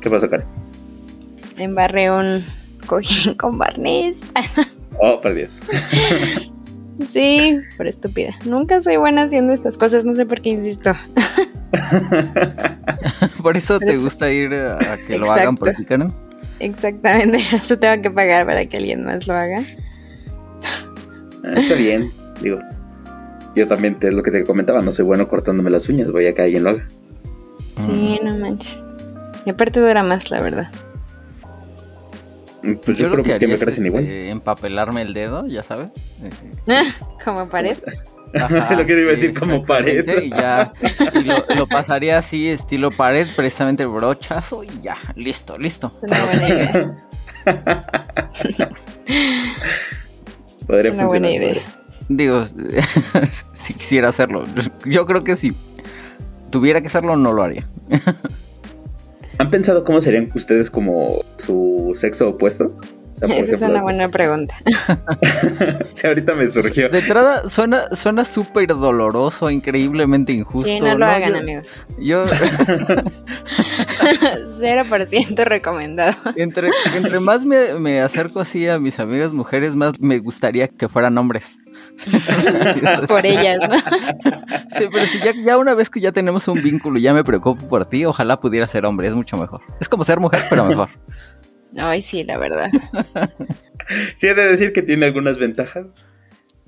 ¿Qué pasó, Karen? Embarré un cojín con barniz. Oh, por Dios. Sí, por estúpida. Nunca soy buena haciendo estas cosas, no sé por qué insisto. por eso te gusta ir a que lo hagan por ti, ¿no? Exactamente, eso tengo que pagar para que alguien más lo haga. Ah, está bien, digo. Yo también, es lo que te comentaba, no soy bueno cortándome las uñas, voy a que alguien lo haga. Sí. Y aparte dura más, la verdad. Pues yo, creo que, me crecen igual. Este, empapelarme el dedo, ya sabes. como pared. lo que iba a decir como pared. Y ya lo, pasaría así, estilo pared, precisamente brochazo y ya, listo, listo. Es una buena idea. Podría es una buena idea. Digo, si quisiera hacerlo, yo creo que si tuviera que hacerlo, no lo haría. ¿Han pensado cómo serían ustedes como su sexo opuesto? Esa es una buena pregunta. sí, ahorita me surgió. De entrada, suena, suena súper doloroso, increíblemente injusto. Sí, no lo hagan, amigos. Yo. 0% recomendado. Entre, entre más me, me, acerco así a mis amigas mujeres, más me gustaría que fueran hombres. por ellas, ¿no? Sí, pero si ya, ya una vez que ya tenemos un vínculo y ya me preocupo por ti, ojalá pudiera ser hombre, es mucho mejor. Es como ser mujer, pero mejor. Ay, sí, la verdad. sí, he de decir que tiene algunas ventajas,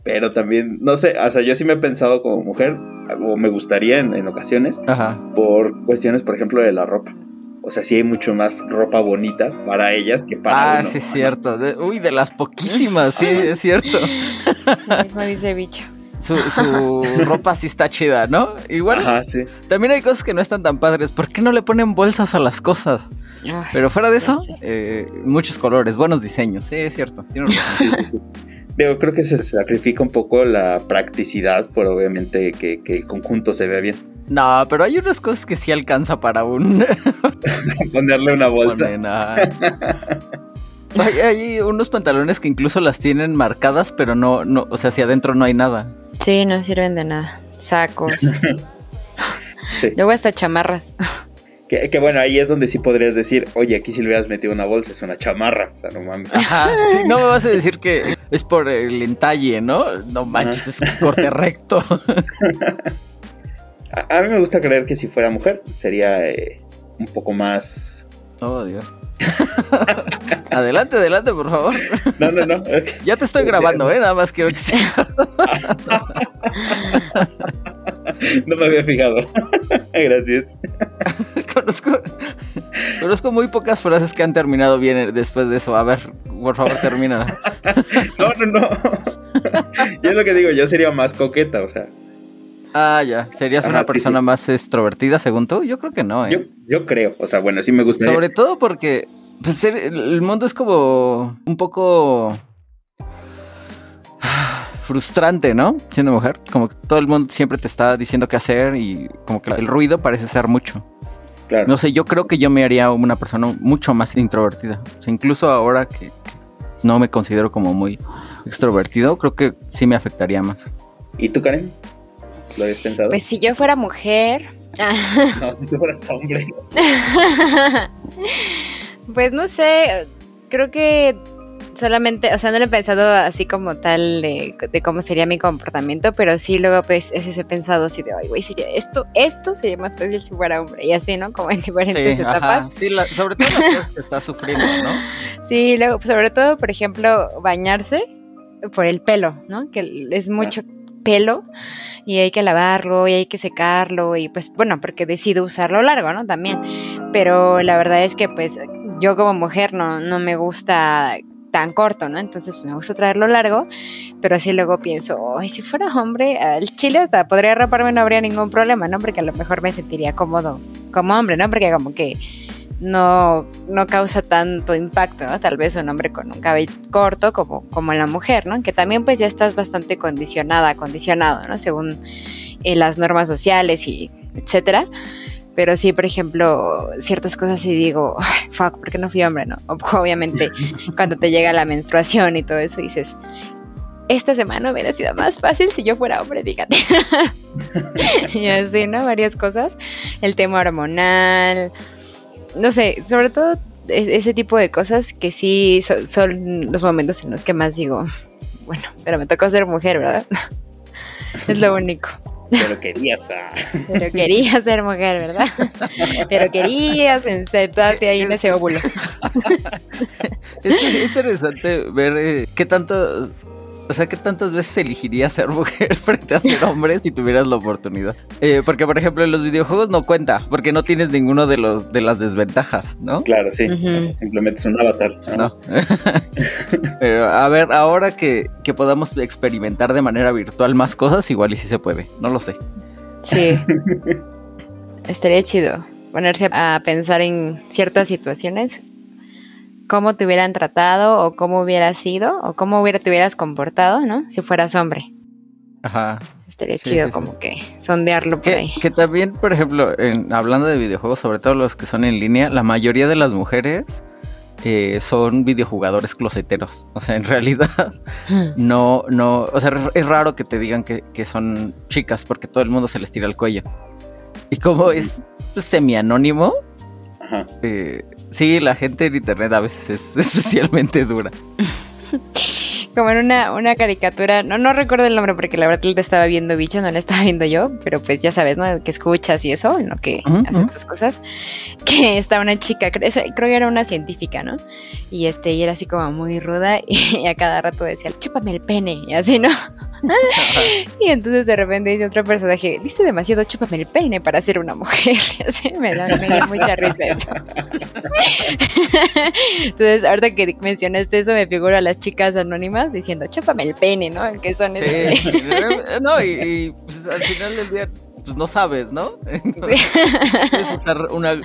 pero también, no sé, o sea, yo sí me he pensado como mujer, o me gustaría en, ocasiones, por cuestiones, por ejemplo, de la ropa. O sea, sí hay mucho más ropa bonita para ellas que para Ah, sí es cierto. uy, de las poquísimas, sí, es cierto. mismo dice bicho. Su, su ropa sí está chida, ¿no? Igual. Ajá, sí. También hay cosas que no están tan padres. ¿Por qué no le ponen bolsas a las cosas? Pero fuera de eso, eh, muchos colores, buenos diseños. Sí, es cierto. Tiene razón. Digo, creo que se sacrifica un poco la practicidad por obviamente que, el conjunto se vea bien. No, pero hay unas cosas que sí alcanza para un... Ponerle una bolsa. hay, hay, unos pantalones que incluso las tienen marcadas, pero no, no, o sea, hacia adentro no hay nada. Sí, no sirven de nada. Sacos. Luego hasta chamarras. Que, bueno, ahí es donde sí podrías decir, oye, aquí si le hubieras metido una bolsa, es una chamarra. O sea, no mames. Ajá, sí, no me vas a decir que es por el entalle, ¿no? No manches, es corte recto. A, mí me gusta creer que si fuera mujer, sería eh, un poco más. Oh, Dios. adelante, adelante, por favor. No, no, no. Ya te estoy grabando, ¿eh? Nada más quiero que sea. no me había fijado. Gracias. conozco, conozco muy pocas frases que han terminado bien después de eso. A ver, por favor, termina. no, no, no. Yo es lo que digo, yo sería más coqueta, o sea. Ah, ya. ¿Serías una persona más extrovertida según tú? Yo creo que no, ¿eh? Yo, yo creo. O sea, bueno, sí me gusta. Sobre todo porque pues, el mundo es como un poco frustrante, ¿no? Siendo mujer, como que todo el mundo siempre te está diciendo qué hacer y como que el ruido parece ser mucho. Claro. No sé, yo creo que yo me haría una persona mucho más introvertida. O sea, incluso ahora que, no me considero como muy extrovertido, creo que sí me afectaría más. ¿Y tú, Karen? ¿Lo habías pensado? Pues si yo fuera mujer. no, si tú fueras hombre. pues no sé, creo que solamente, o sea, no lo he pensado así como tal de, cómo sería mi comportamiento, pero sí luego pues ese he pensado así de, ay, güey, sería esto, esto sería más fácil si fuera hombre, y así, ¿no? Como en diferentes sí, etapas. Sí, sobre todo las cosas que está sufriendo, ¿no? Sí, luego, sobre todo, por ejemplo, bañarse por el pelo, ¿no? Que es mucho y hay que lavarlo y hay que secarlo y pues bueno, porque decido usarlo largo, ¿no? También. Pero la verdad es que pues yo como mujer no, no me gusta tan corto, ¿no? Entonces pues, me gusta traerlo largo, pero así luego pienso, ay, si fuera hombre, el chile hasta podría raparme, no habría ningún problema, ¿no? Porque a lo mejor me sentiría cómodo como hombre, ¿no? Porque como que no, no causa tanto impacto, ¿no? Tal vez un hombre con un cabello corto como, como la mujer, ¿no? Que también pues ya estás bastante condicionada, condicionado, ¿no? Según eh, las normas sociales y etcétera. Pero sí, por ejemplo, ciertas cosas y digo, fuck, ¿por qué no fui hombre, no? Obviamente, cuando te llega la menstruación y todo eso, dices, esta semana hubiera sido más fácil si yo fuera hombre, fíjate. y así, ¿no? Varias cosas. El tema hormonal, no sé, sobre todo ese tipo de cosas que sí son los momentos en los que más digo, bueno, pero me tocó ser mujer, ¿verdad? es lo único. Pero querías. Pero querías ser mujer, ¿verdad? Pero querías sentarte ahí en ese óvulo. es interesante ver eh, qué tanto o sea, ¿qué tantas veces elegirías ser mujer frente a ser hombre si tuvieras la oportunidad? Eh, porque, por ejemplo, en los videojuegos no cuenta, porque no tienes ninguno de los de las desventajas, ¿no? Claro, sí. Simplemente es un avatar. No. Pero, a ver, ahora que, que podamos experimentar de manera virtual más cosas, igual y si se puede. No lo sé. Sí. Estaría chido ponerse a pensar en ciertas situaciones cómo te hubieran tratado o cómo hubieras sido o cómo hubiera, te hubieras comportado, ¿no? Si fueras hombre. Ajá. Estaría chido como que sondearlo por ahí. Que también, por ejemplo, en, hablando de videojuegos, sobre todo los que son en línea, la mayoría de las mujeres eh, son videojugadores closeteros. O sea, en realidad no, no, o sea, es raro que te digan que, son chicas porque todo el mundo se les tira el cuello. Y como es semi-anónimo, eh, Sí, la gente en internet a veces es especialmente dura. como en una, una caricatura, no, no recuerdo el nombre porque la verdad te estaba viendo bicho, no la estaba viendo yo, pero pues ya sabes, ¿no? Que escuchas y eso, en lo que haces tus cosas, que estaba una chica, creo, creo, que era una científica, ¿no? Y este, y era así como muy ruda y, a cada rato decía, chúpame el pene, y así, ¿no? y entonces de repente dice otro personaje, dice demasiado chúpame el pene para ser una mujer, y así me da, me da mucha risa eso. entonces, ahorita que mencionaste eso, me figuro a las chicas anónimas diciendo, chúpame el pene, ¿no? Que son sí. no, y, pues, al final del día pues no sabes, ¿no? puedes usar una,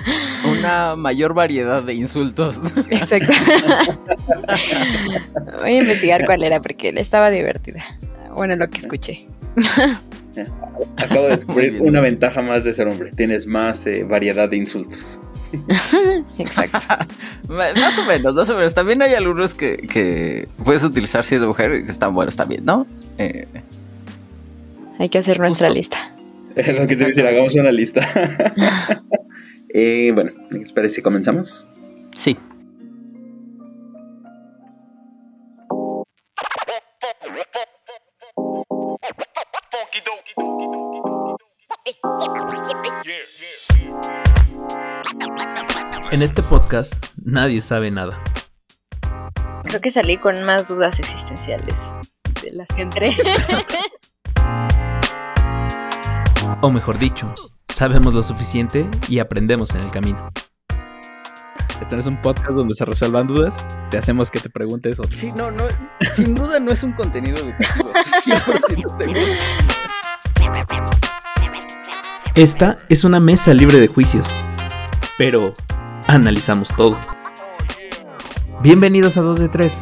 una, mayor variedad de insultos. Exacto. Voy a investigar cuál era porque le estaba divertida. Bueno, lo que escuché. Acabo de descubrir una ventaja más de ser hombre. Tienes más eh, variedad de insultos. Exacto. más o menos, más o menos. También hay algunos que, puedes utilizar si eres mujer que están buenos también, ¿no? Eh, hay que hacer nuestra lista. Es lo que te decir, hagamos una lista. eh, bueno, ¿les parece si comenzamos? Sí. En este podcast nadie sabe nada. Creo que salí con más dudas existenciales de las que entré. o mejor dicho, sabemos lo suficiente y aprendemos en el camino. Este no es un podcast donde se resuelvan dudas, te hacemos que te preguntes otras. Sí, no, no, sin duda no es un contenido educativo. Esta es una mesa libre de juicios, pero analizamos todo. Bienvenidos a 2 de 3,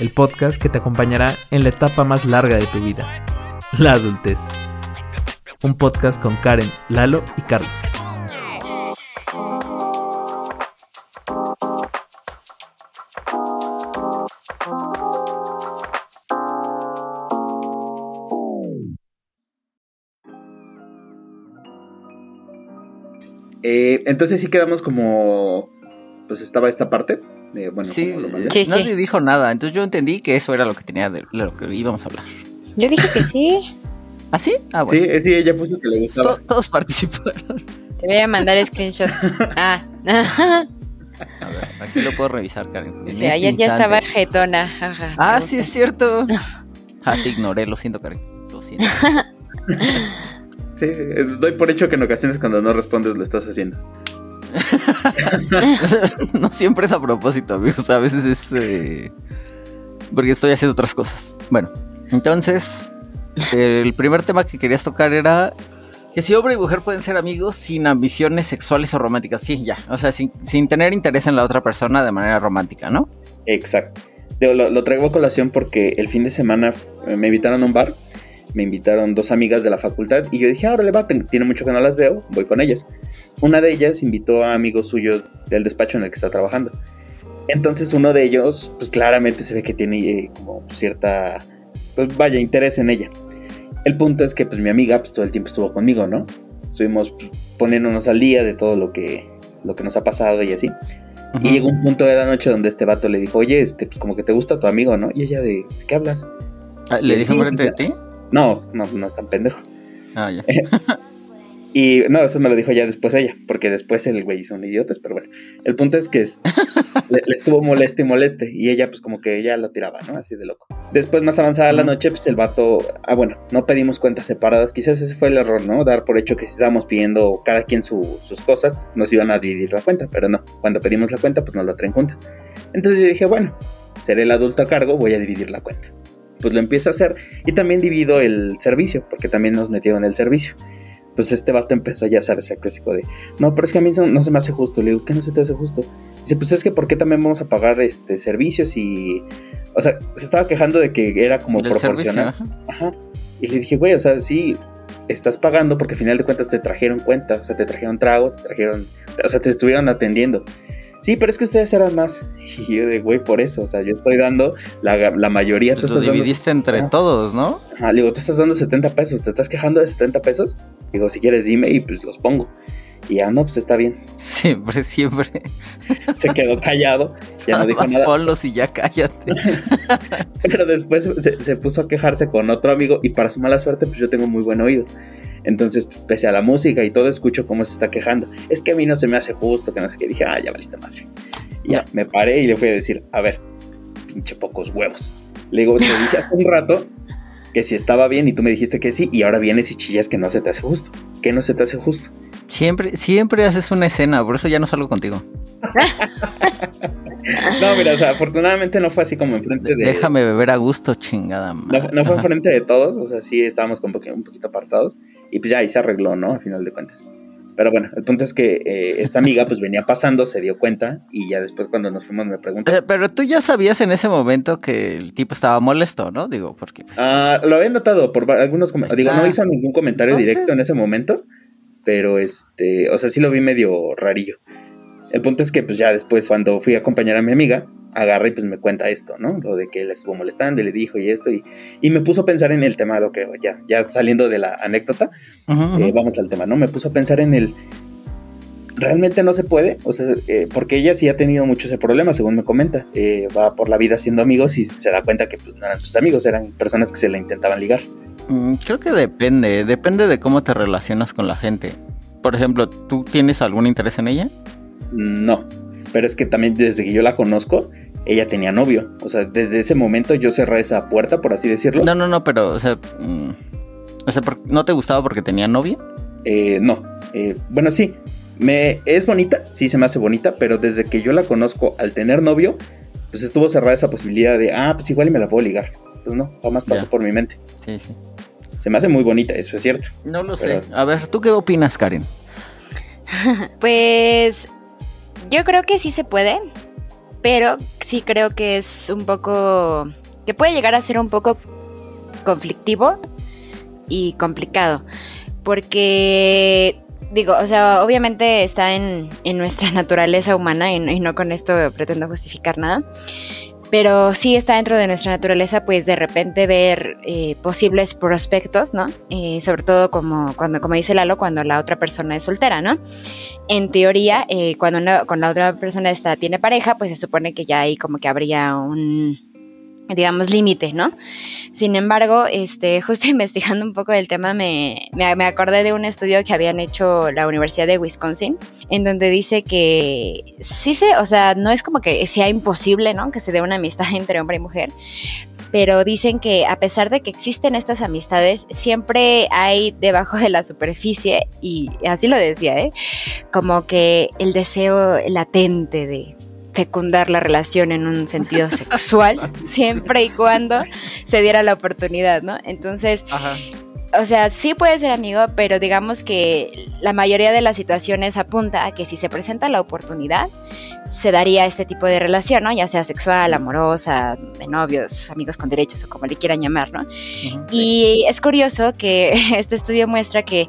el podcast que te acompañará en la etapa más larga de tu vida, la adultez. Un podcast con Karen, Lalo y Carlos. Eh, entonces sí quedamos como. Pues estaba esta parte. bueno, sí, nadie dijo nada. Entonces yo entendí que eso era lo que tenía de lo que íbamos a hablar. Yo dije que sí. ¿Ah, sí? Ah, bueno. Sí, sí, ella puso que le gustaba. todos participaron. Te voy a mandar screenshot. ah. A ver, aquí lo puedo revisar, Karen. Sí, ayer ya estaba jetona. ah, sí, es cierto. ah, te ignoré, lo siento, Karen. Lo siento. Sí, doy por hecho que en ocasiones cuando no respondes lo estás haciendo. no siempre es a propósito, amigos. A veces es eh, porque estoy haciendo otras cosas. Bueno, entonces, el primer tema que querías tocar era que si hombre y mujer pueden ser amigos sin ambiciones sexuales o románticas. Sí, ya. O sea, sin, tener interés en la otra persona de manera romántica, ¿no? Exacto. Lo, lo, traigo a colación porque el fin de semana me invitaron a un bar me invitaron dos amigas de la facultad y yo dije, ahora le va, tiene mucho que no las veo, voy con ellas. Una de ellas invitó a amigos suyos del despacho en el que está trabajando. Entonces uno de ellos, pues claramente se ve que tiene eh, como cierta, pues vaya, interés en ella. El punto es que pues mi amiga pues todo el tiempo estuvo conmigo, ¿no? Estuvimos poniéndonos al día de todo lo que, lo que nos ha pasado y así. Y llegó un punto de la noche donde este vato le dijo, oye, este, pues como que te gusta tu amigo, ¿no? Y ella de, qué hablas? Ah, ¿Le dijo frente pues, de ti? No, no, no es tan pendejo. Ah, ya. Y no, eso me lo dijo ya después ella, porque después el güey un idiotas, pero bueno. El punto es que le, estuvo moleste y moleste, y ella pues como que ya lo tiraba, ¿no? Así de loco. Después, más avanzada la noche, pues el vato, ah bueno, no pedimos cuentas separadas, quizás ese fue el error, ¿no? Dar por hecho que si estábamos pidiendo cada quien sus cosas, nos iban a dividir la cuenta, pero no, cuando pedimos la cuenta, pues nos la traen junta. Entonces yo dije, bueno, seré el adulto a cargo, voy a dividir la cuenta. Pues lo empiezo a hacer y también divido el servicio, porque también nos metieron el servicio pues este vato empezó, ya sabes, el clásico de, no, pero es que a mí no, se me hace justo. Le digo, ¿qué no se te hace justo? Dice, pues es que ¿por qué también vamos a pagar este servicios y... O sea, se estaba quejando de que era como proporcional. ajá. Y le dije, güey, o sea, sí, estás pagando porque al final de cuentas te trajeron cuenta, o sea, te trajeron tragos, te trajeron, o sea, te estuvieron atendiendo sí, pero es que ustedes eran más. Y yo de, güey, por eso, o sea, yo estoy dando la, la mayoría. Pues lo dividiste entre todos, ¿no? Ajá, digo, tú estás dando 70 pesos, ¿te estás quejando de 70 pesos? Digo, si quieres dime y pues los pongo. Y ya no, pues está bien. Siempre, siempre. Se quedó callado, ya no dijo nada. Ponlos y ya cállate. Pero después se, se, puso a quejarse con otro amigo y para su mala suerte, pues yo tengo muy buen oído. Entonces, pese a la música y todo, escucho cómo se está quejando. Es que a mí no se me hace justo, que no sé qué. Dije, ah, ya valiste madre. Y ya, me paré y le fui a decir, a ver, pinche pocos huevos. Le digo, te dije hace un rato que si estaba bien y tú me dijiste que sí, y ahora vienes y chillas que no se te hace justo. Que no se te hace justo. Siempre, siempre haces una escena, por eso ya no salgo contigo. no, mira, o sea, afortunadamente no fue así como enfrente de. Déjame beber a gusto, chingada madre. No, fue enfrente de todos, o sea, sí estábamos un poquito apartados. Y pues ya ahí se arregló, ¿no? Al final de cuentas. Pero bueno, el punto es que eh, esta amiga pues venía pasando, se dio cuenta y ya después cuando nos fuimos me preguntó. Eh, pero tú ya sabías en ese momento que el tipo estaba molesto, ¿no? Digo, porque... Pues, ah, lo había notado por algunos comentarios. Digo, no hizo ningún comentario directo en ese momento, pero este, o sea, sí lo vi medio rarillo. El punto es que pues ya después cuando fui a acompañar a mi amiga, agarra y pues me cuenta esto, ¿no? Lo de que él estuvo molestando y le dijo y esto, y, y me puso a pensar en el tema, lo que ya, ya saliendo de la anécdota, eh, vamos al tema, ¿no? Me puso a pensar en el, realmente no se puede, o sea, eh, porque ella sí ha tenido mucho ese problema, según me comenta, eh, va por la vida siendo amigos y se da cuenta que pues, no eran sus amigos, eran personas que se le intentaban ligar. Mm, creo que depende, depende de cómo te relacionas con la gente. Por ejemplo, ¿tú tienes algún interés en ella? No, pero es que también desde que yo la conozco, ella tenía novio. O sea, desde ese momento yo cerré esa puerta, por así decirlo. No, no, no, pero, o sea, mm, o sea ¿no te gustaba porque tenía novio? Eh, no, eh, bueno, sí, me, es bonita, sí se me hace bonita, pero desde que yo la conozco al tener novio, pues estuvo cerrada esa posibilidad de, ah, pues igual me la puedo ligar. Pues no, jamás pasó por mi mente. Sí, sí. Se me hace muy bonita, eso es cierto. No lo sé. A ver, ¿tú qué opinas, Karen? pues yo creo que sí se puede, pero sí creo que es un poco, que puede llegar a ser un poco conflictivo y complicado, porque digo, o sea, obviamente está en, nuestra naturaleza humana y, y, no con esto pretendo justificar nada, pero sí está dentro de nuestra naturaleza, pues de repente ver eh, posibles prospectos, ¿no? Eh, sobre todo como cuando, como dice Lalo, cuando la otra persona es soltera, ¿no? En teoría, eh, cuando, cuando la otra persona está, tiene pareja, pues se supone que ya ahí como que habría un, digamos, límite, ¿no? Sin embargo, este, justo investigando un poco del tema, me, me, acordé de un estudio que habían hecho la Universidad de Wisconsin, en donde dice que sí se, o sea, no es como que sea imposible, ¿no? Que se dé una amistad entre hombre y mujer, pero dicen que a pesar de que existen estas amistades, siempre hay debajo de la superficie, y así lo decía, ¿eh? Como que el deseo latente de, fecundar la relación en un sentido sexual, siempre y cuando se diera la oportunidad, ¿no? Entonces, o sea, sí puede ser amigo, pero digamos que la mayoría de las situaciones apunta a que si se presenta la oportunidad, se daría este tipo de relación, ¿no? Ya sea sexual, amorosa, de novios, amigos con derechos o como le quieran llamar, ¿no? Y es curioso que este estudio muestra que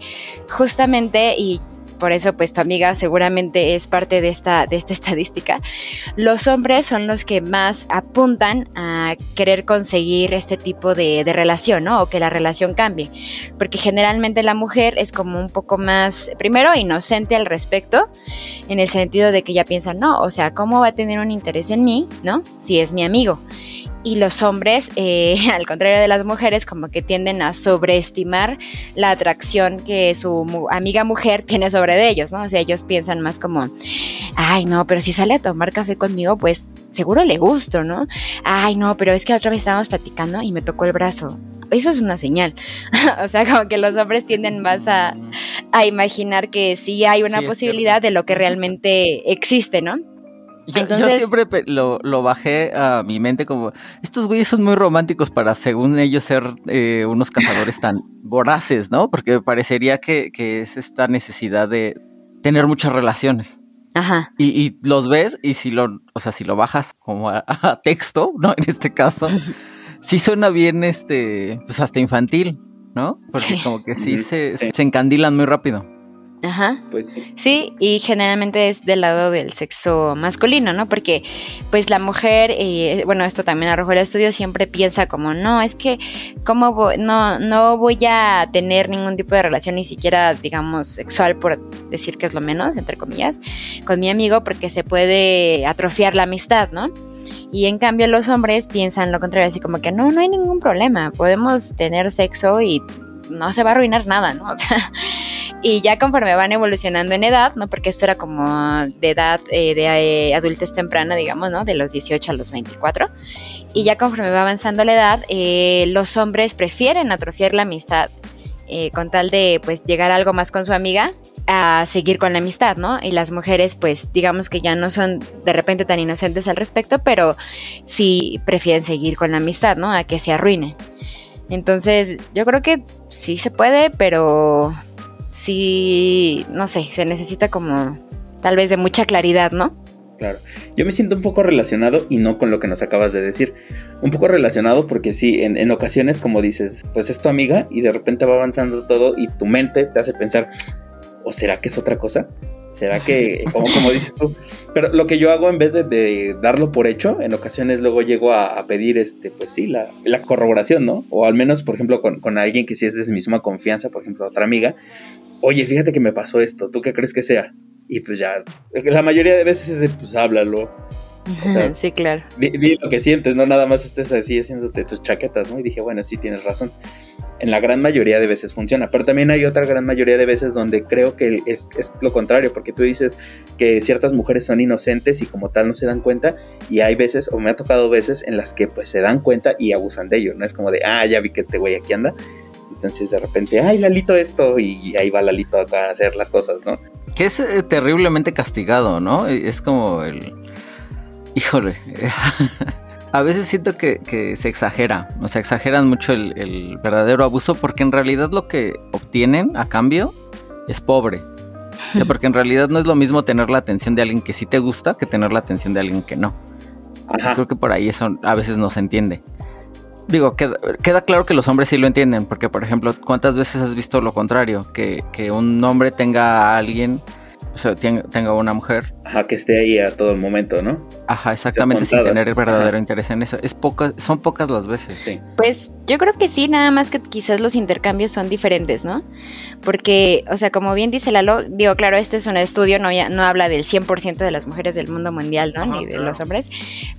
justamente, y por eso pues tu amiga seguramente es parte de esta, de esta estadística, los hombres son los que más apuntan a querer conseguir este tipo de, relación, ¿no? O que la relación cambie. Porque generalmente la mujer es como un poco más, primero, inocente al respecto, en el sentido de que ya piensa, no, o sea, ¿cómo va a tener un interés en mí, ¿no? Si es mi amigo y los hombres, eh, al contrario de las mujeres, como que tienden a sobreestimar la atracción que su amiga mujer tiene sobre ellos, ¿no? O sea, ellos piensan más como, ay, no, pero si sale a tomar café conmigo, pues seguro le gusto, ¿no? Ay, no, pero es que otra vez estábamos platicando y me tocó el brazo. Eso es una señal. o sea, como que los hombres tienden más a, imaginar que sí hay una posibilidad de lo que realmente existe, ¿no? Yo, siempre lo, bajé a mi mente como, estos güeyes son muy románticos para, según ellos, ser eh, unos cazadores tan voraces, ¿no? Porque parecería que, es esta necesidad de tener muchas relaciones. Ajá. Y, los ves y si lo, o sea, si lo bajas como a, texto, ¿no? En este caso, sí suena bien, este, pues hasta infantil, ¿no? Porque como que sí, se, se encandilan muy rápido. Ajá. Pues sí. Sí, y generalmente es del lado del sexo masculino, ¿no? Porque pues la mujer, eh, bueno, esto también arrojó el estudio, siempre piensa como, no, es que, ¿cómo no, no voy a tener ningún tipo de relación, ni siquiera, digamos, sexual, por decir que es lo menos, entre comillas, con mi amigo, porque se puede atrofiar la amistad, ¿no? Y en cambio los hombres piensan lo contrario, así como que no, no hay ningún problema, podemos tener sexo y no se va a arruinar nada, ¿no? O sea, y ya conforme van evolucionando en edad, ¿no? Porque esto era como de edad eh, de eh, adultez temprana, digamos, ¿no? De los 18 a los 24. Y ya conforme va avanzando la edad, eh, los hombres prefieren atrofiar la amistad con tal de, pues, llegar algo más con su amiga a seguir con la amistad, ¿no? Y las mujeres, pues, digamos que ya no son de repente tan inocentes al respecto, pero sí prefieren seguir con la amistad, ¿no? A que se arruine. Entonces, yo creo que sí se puede, pero sí, no sé, se necesita como tal vez de mucha claridad, ¿no? Claro, yo me siento un poco relacionado y no con lo que nos acabas de decir. Un poco relacionado porque sí, en, ocasiones como dices, pues es tu amiga y de repente va avanzando todo y tu mente te hace pensar, ¿o será que es otra cosa? ¿Será que, como, como dices tú? Pero lo que yo hago en vez de, darlo por hecho, en ocasiones luego llego a, pedir, este, pues sí, la, corroboración, ¿no? O al menos, por ejemplo, con, con, alguien que sí es de misma confianza, por ejemplo, otra amiga, oye, fíjate que me pasó esto, ¿tú qué crees que sea? Y pues ya, la mayoría de veces es de, pues háblalo. sí, claro. Di, lo que sientes, no nada más estés así haciéndote tus chaquetas, ¿no? Y dije, bueno, sí tienes razón. En la gran mayoría de veces funciona, pero también hay otra gran mayoría de veces donde creo que es, es lo contrario, porque tú dices que ciertas mujeres son inocentes y como tal no se dan cuenta, y hay veces, o me ha tocado veces en las que pues se dan cuenta y abusan de ello, ¿no? Es como de, ah, ya vi que este güey aquí anda, entonces de repente, ay, Lalito esto, y ahí va Lalito acá a hacer las cosas, ¿no? Que es eh, terriblemente castigado, ¿no? Es como el... Híjole. a veces siento que, se exagera, o sea, exageran mucho el, verdadero abuso porque en realidad lo que obtienen a cambio es pobre. O sea, porque en realidad no es lo mismo tener la atención de alguien que sí te gusta que tener la atención de alguien que no. Creo que por ahí eso a veces no se entiende. Digo, queda, claro que los hombres sí lo entienden, porque por ejemplo, ¿cuántas veces has visto lo contrario? Que, que un hombre tenga a alguien o sea, tenga una mujer. Ajá, que esté ahí a todo el momento, ¿no? Ajá, exactamente, sin tener el verdadero interés en eso. Es poca, son pocas las veces. Sí. Pues yo creo que sí, nada más que quizás los intercambios son diferentes, ¿no? Porque, o sea, como bien dice Lalo, digo, claro, este es un estudio, no, no habla del 100% de las mujeres del mundo mundial, ¿no? Ni de los hombres.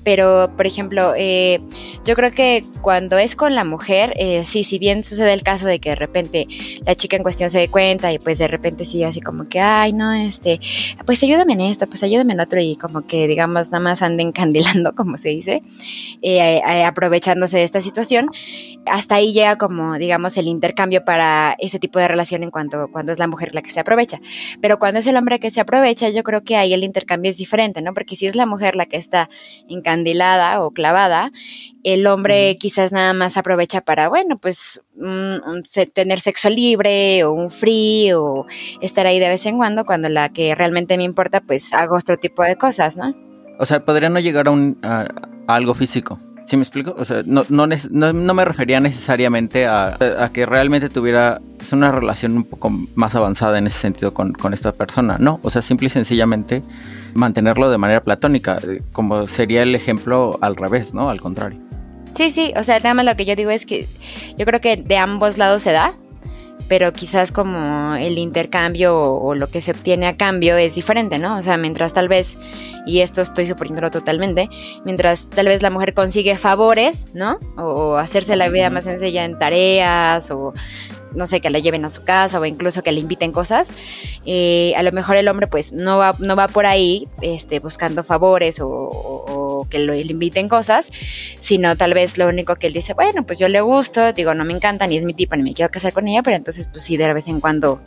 Pero, por ejemplo, eh, yo creo que cuando es con la mujer, eh, sí, si bien sucede el caso de que de repente la chica en cuestión se dé cuenta y pues de repente sigue así como que, ay, no, este, pues ayúdame en esto, pues ayúdame en otro y como que, digamos, nada más anden candilando, como se dice, eh, aprovechándose de esta situación hasta ahí llega como, digamos, el intercambio para ese tipo de relación en cuanto cuando es la mujer la que se aprovecha. Pero cuando es el hombre que se aprovecha, yo creo que ahí el intercambio es diferente, ¿no? Porque si es la mujer la que está encandilada o clavada, el hombre quizás nada más aprovecha para, bueno, pues tener sexo libre o un free o estar ahí de vez en cuando, cuando la que realmente me importa, pues hago otro tipo de cosas, ¿no? O sea, podría no llegar a, un, a algo físico, ¿Sí me explico? O sea, no, no, no, me refería necesariamente a, que realmente tuviera una relación un poco más avanzada en ese sentido con, con, esta persona. No, o sea, simple y sencillamente mantenerlo de manera platónica, eh, como sería el ejemplo al revés, ¿no? Al contrario. Sí, sí, o sea, nada más lo que yo digo es que yo creo que de ambos lados se da, pero quizás como el intercambio o, lo que se obtiene a cambio es diferente, ¿no? O sea, mientras tal vez, y esto estoy suponiéndolo totalmente, mientras tal vez la mujer consigue favores, ¿no? O, hacerse la vida más sencilla en tareas o no sé, que la lleven a su casa o incluso que le inviten cosas, eh, a lo mejor el hombre pues no va, no va por ahí este, buscando favores o que lo, le inviten cosas, sino tal vez lo único que él dice, bueno, pues yo le gusto, digo, no me encanta, ni es mi tipo, ni me quiero casar con ella, pero entonces pues sí, de vez en cuando,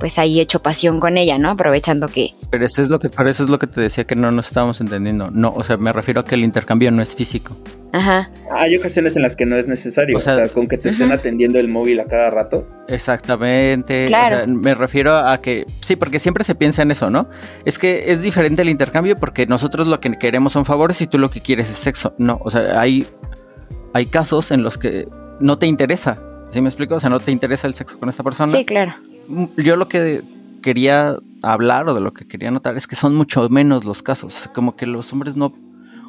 pues ahí hecho pasión con ella, ¿no? Aprovechando que... Pero eso es lo que, eso es lo que te decía que no nos estábamos entendiendo. No, o sea, me refiero a que el intercambio no es físico. Ajá. Hay ocasiones en las que no es necesario. O sea, con que te estén atendiendo el móvil a cada rato. Exactamente. Claro. me refiero a que. Sí, porque siempre se piensa en eso, ¿no? Es que es diferente el intercambio porque nosotros lo que queremos son favores y tú lo que quieres es sexo. No, o sea, hay, hay casos en los que no te interesa. ¿Sí me explico? O sea, no te interesa el sexo con esta persona. Sí, claro. Yo lo que quería hablar o de lo que quería notar es que son mucho menos los casos. Como que los hombres no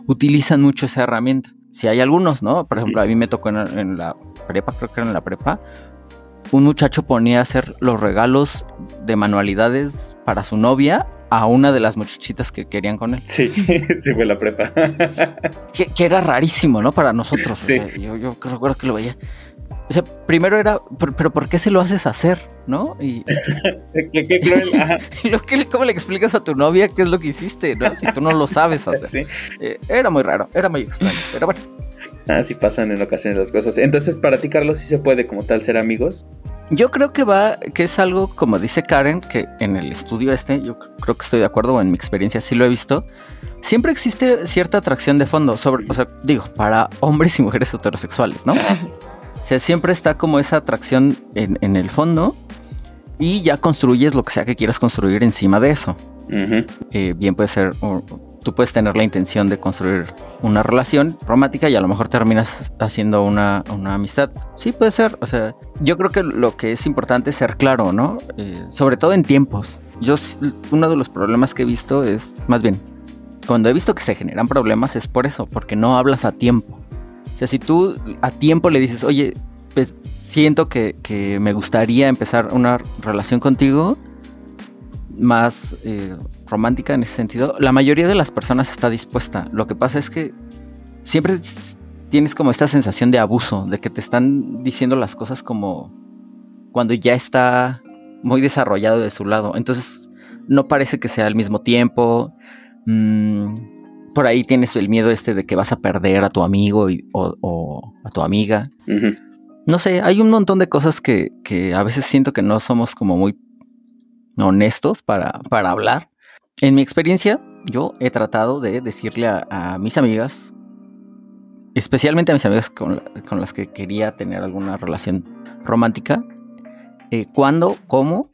utilizan mucho esa herramienta si hay algunos, ¿no? Por ejemplo, a mí me tocó en, la prepa, creo que era en la prepa, un muchacho ponía a hacer los regalos de manualidades para su novia a una de las muchachitas que querían con él. Sí, sí fue la prepa. que, era rarísimo, ¿no? Para nosotros. Sí. yo, yo recuerdo que lo veía. O sea, primero era, pero ¿por qué se lo haces hacer? ¿No? Y. ¿Qué, cruel. ¿Cómo le explicas a tu novia qué es lo que hiciste? ¿no? Si tú no lo sabes hacer. Eh, era muy raro, era muy extraño, pero bueno. Así pasan en ocasiones las cosas. Entonces, para ti, Carlos, sí se puede como tal ser amigos. Yo creo que va, que es algo, como dice Karen, que en el estudio este, yo creo que estoy de acuerdo, o en mi experiencia sí lo he visto, siempre existe cierta atracción de fondo, sobre, o sea, digo, para hombres y mujeres heterosexuales, ¿no? O sea, siempre está como esa atracción en, el fondo y ya construyes lo que sea que quieras construir encima de eso. Eh, bien puede ser, tú puedes tener la intención de construir una relación romántica y a lo mejor terminas haciendo una, amistad. Sí, puede ser. O sea, yo creo que lo que es importante es ser claro, ¿no? Eh, sobre todo en tiempos. Yo, uno de los problemas que he visto es, más bien, cuando he visto que se generan problemas es por eso, porque no hablas a tiempo sea, si tú a tiempo le dices, oye, pues siento que, me gustaría empezar una relación contigo más eh, romántica en ese sentido, la mayoría de las personas está dispuesta. Lo que pasa es que siempre tienes como esta sensación de abuso, de que te están diciendo las cosas como cuando ya está muy desarrollado de su lado. Entonces no parece que sea al mismo tiempo. Mmm, por ahí tienes el miedo este de que vas a perder a tu amigo o, a tu amiga. No sé, hay un montón de cosas que, a veces siento que no somos como muy honestos para, para hablar. En mi experiencia, yo he tratado de decirle a, mis amigas, especialmente a mis amigas con, las que quería tener alguna relación romántica, eh, cuándo, cómo,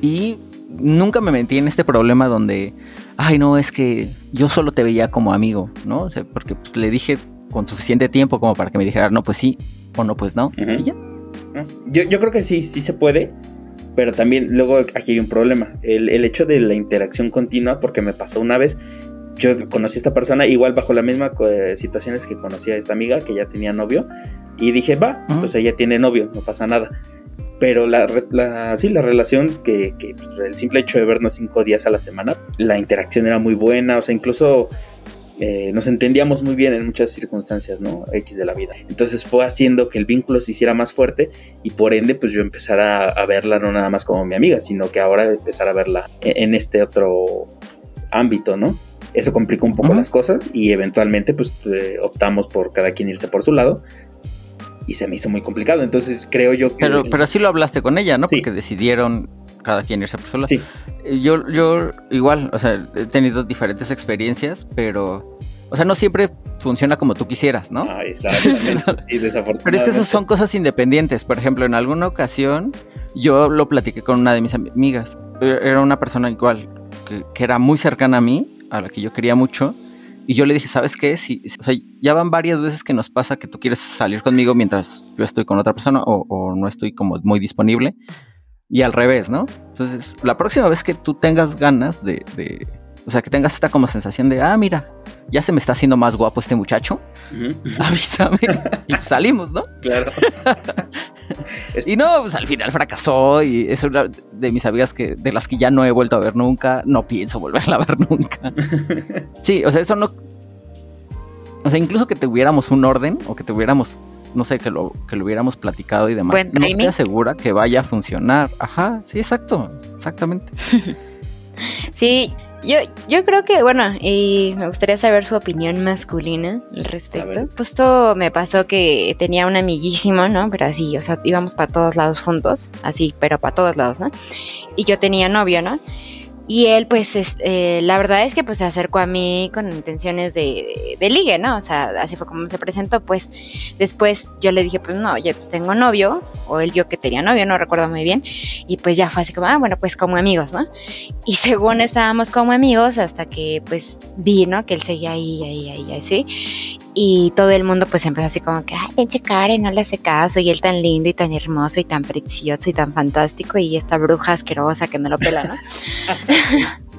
y nunca me metí en este problema donde ay, no, es que yo solo te veía como amigo, ¿no? O sea, porque pues, le dije con suficiente tiempo como para que me dijera, no, pues sí, o no, pues no. Y ya. Yo, yo, creo que sí, sí se puede, pero también luego aquí hay un problema. El, el, hecho de la interacción continua, porque me pasó una vez, yo conocí a esta persona igual bajo la misma eh, situaciones que conocí a esta amiga que ya tenía novio, y dije, va, pues ella tiene novio, no pasa nada pero la, la, sí, la relación que, que pues, el simple hecho de vernos cinco días a la semana, la interacción era muy buena, o sea, incluso eh, nos entendíamos muy bien en muchas circunstancias, ¿no? X de la vida. Entonces fue haciendo que el vínculo se hiciera más fuerte y por ende, pues yo empezara a, verla no nada más como mi amiga, sino que ahora empezar a verla en, este otro ámbito, ¿no? Eso complicó un poco las cosas y eventualmente pues eh, optamos por cada quien irse por su lado, y se me hizo muy complicado. Entonces creo yo que... Pero, pero sí lo hablaste con ella, ¿no? Porque decidieron cada quien irse por su lado. Sí. Eh, yo, yo igual, o sea, he tenido diferentes experiencias, pero... O sea, no siempre funciona como tú quisieras, ¿no? Ah, exactamente. y desafortunadamente. Pero es que esas son cosas independientes. Por ejemplo, en alguna ocasión yo lo platiqué con una de mis amigas. E-, era una persona igual, que, que era muy cercana a mí, a la que yo quería mucho y yo le dije, ¿sabes qué? Si, o sea, ya van varias veces que nos pasa que tú quieres salir conmigo mientras yo estoy con otra persona o, no estoy como muy disponible. Y al revés, ¿no? Entonces, la próxima vez que tú tengas ganas de, O sea, que tengas esta como sensación de, ah, mira, ya se me está haciendo más guapo este muchacho. Avísame. y pues salimos, ¿no? Claro. y no, pues al final fracasó y es una de mis amigas que, de las que ya no he vuelto a ver nunca. No pienso volverla a ver nunca. sí, o sea, eso no. O sea, incluso que tuviéramos un orden o que tuviéramos no sé, que lo, que lo hubiéramos platicado y demás, no te asegura que vaya a funcionar. Ajá, sí, exacto, exactamente. sí, yo, yo creo que, bueno, y me gustaría saber su opinión masculina al respecto. Justo me pasó que tenía un amiguísimo, ¿no? Pero así, o sea, íbamos para todos lados juntos, así, pero para todos lados, ¿no? Y yo tenía novio, ¿no? Y él, pues, eh, la verdad es que pues se acercó a mí con intenciones de, de, ligue, ¿no? O sea, así fue como se presentó. Pues después yo le dije, pues no, oye, pues tengo novio, o él vio que tenía novio, no recuerdo muy bien. Y pues ya fue así como, ah, bueno, pues como amigos, ¿no? Y según estábamos como amigos, hasta que pues vi, ¿no? Que él seguía ahí, ahí, ahí, así. Y todo el mundo pues empezó así como que, ay, pinche Karen, no le hace caso, y él tan lindo y tan hermoso y tan precioso y tan fantástico, y esta bruja asquerosa que no lo pela, ¿no?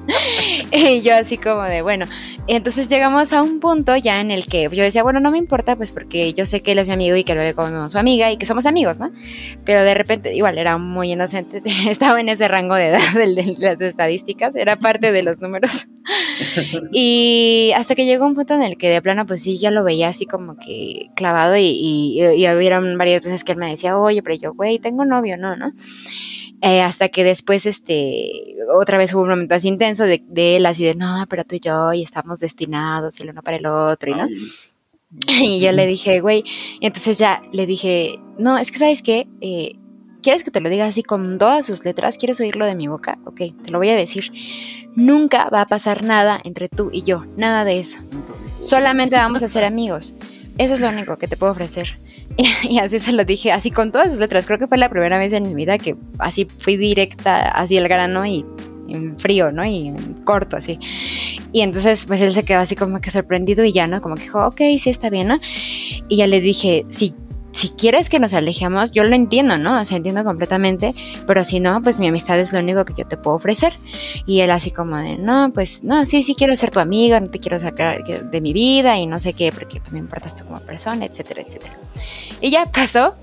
y yo así como de, bueno, entonces llegamos a un punto ya en el que yo decía, bueno, no me importa, pues porque yo sé que él es mi amigo y que ve como su amiga y que somos amigos, ¿no? Pero de repente, igual era muy inocente, estaba en ese rango de edad de las estadísticas, era parte de los números. y hasta que llegó un punto en el que de plano, pues sí, ya lo veía así como que clavado y, y, y, varias veces que él me decía, oye, pero yo, güey, tengo novio, no, ¿no? Eh, hasta que después, este, otra vez hubo un momento así intenso de, él, así de, no, pero tú y yo, y estamos destinados el uno para el otro, y no. Y yo le dije, güey, y entonces ya le dije, no, es que sabes qué, eh, ¿quieres que te lo diga así con todas sus letras? ¿Quieres oírlo de mi boca? Ok, te lo voy a decir. Nunca va a pasar nada entre tú y yo, nada de eso. Solamente vamos a ser amigos. Eso es lo único que te puedo ofrecer. Y así se lo dije, así con todas sus letras. Creo que fue la primera vez en mi vida que así fui directa hacia el grano y en frío, ¿no? Y en corto, así. Y entonces, pues él se quedó así como que sorprendido y ya, ¿no? Como que dijo, ok, sí está bien, ¿no? Y ya le dije, sí, si quieres que nos alejemos, yo lo entiendo, ¿no? O sea, entiendo completamente, pero si no, pues mi amistad es lo único que yo te puedo ofrecer. Y él así como de, no, pues no, sí, sí quiero ser tu amiga, no te quiero sacar de mi vida y no sé qué, porque pues me importas tú como persona, etcétera, etcétera. Y ya pasó.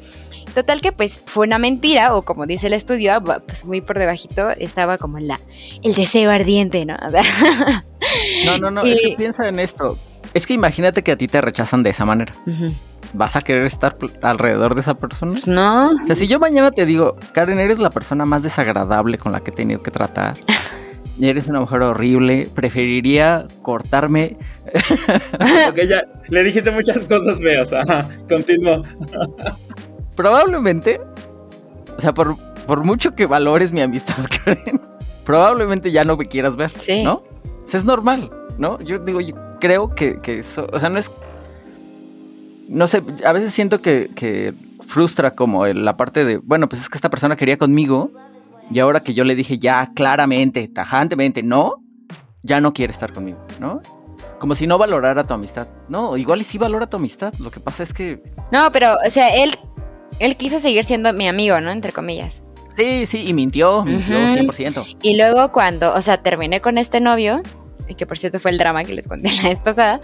Total que pues fue una mentira, o como dice el estudio, pues muy por debajito estaba como la, el deseo ardiente, ¿no? no, no, no, es que piensa en esto. Es que imagínate que a ti te rechazan de esa manera. ¿Vas a querer estar alrededor de esa persona? Pues no. O sea, si yo mañana te digo, Karen, eres la persona más desagradable con la que he tenido que tratar. eres una mujer horrible, preferiría cortarme. ok, ya, le dijiste muchas cosas feas, ajá, continúa. Probablemente, o sea, por, por mucho que valores mi amistad, Karen, probablemente ya no me quieras ver, sí. ¿no? O sea, es normal, ¿no? Yo digo, yo creo que, que eso, o sea, no es no sé, a veces siento que, frustra como la parte de, bueno, pues es que esta persona quería conmigo y ahora que yo le dije ya claramente, tajantemente, no, ya no quiere estar conmigo, ¿no? Como si no valorara tu amistad. No, igual y sí valora tu amistad. Lo que pasa es que... No, pero, o sea, él, él quiso seguir siendo mi amigo, ¿no? Entre comillas. Sí, sí, y mintió, mintió 100%. Y luego cuando, o sea, terminé con este novio, que por cierto fue el drama que les conté la vez pasada,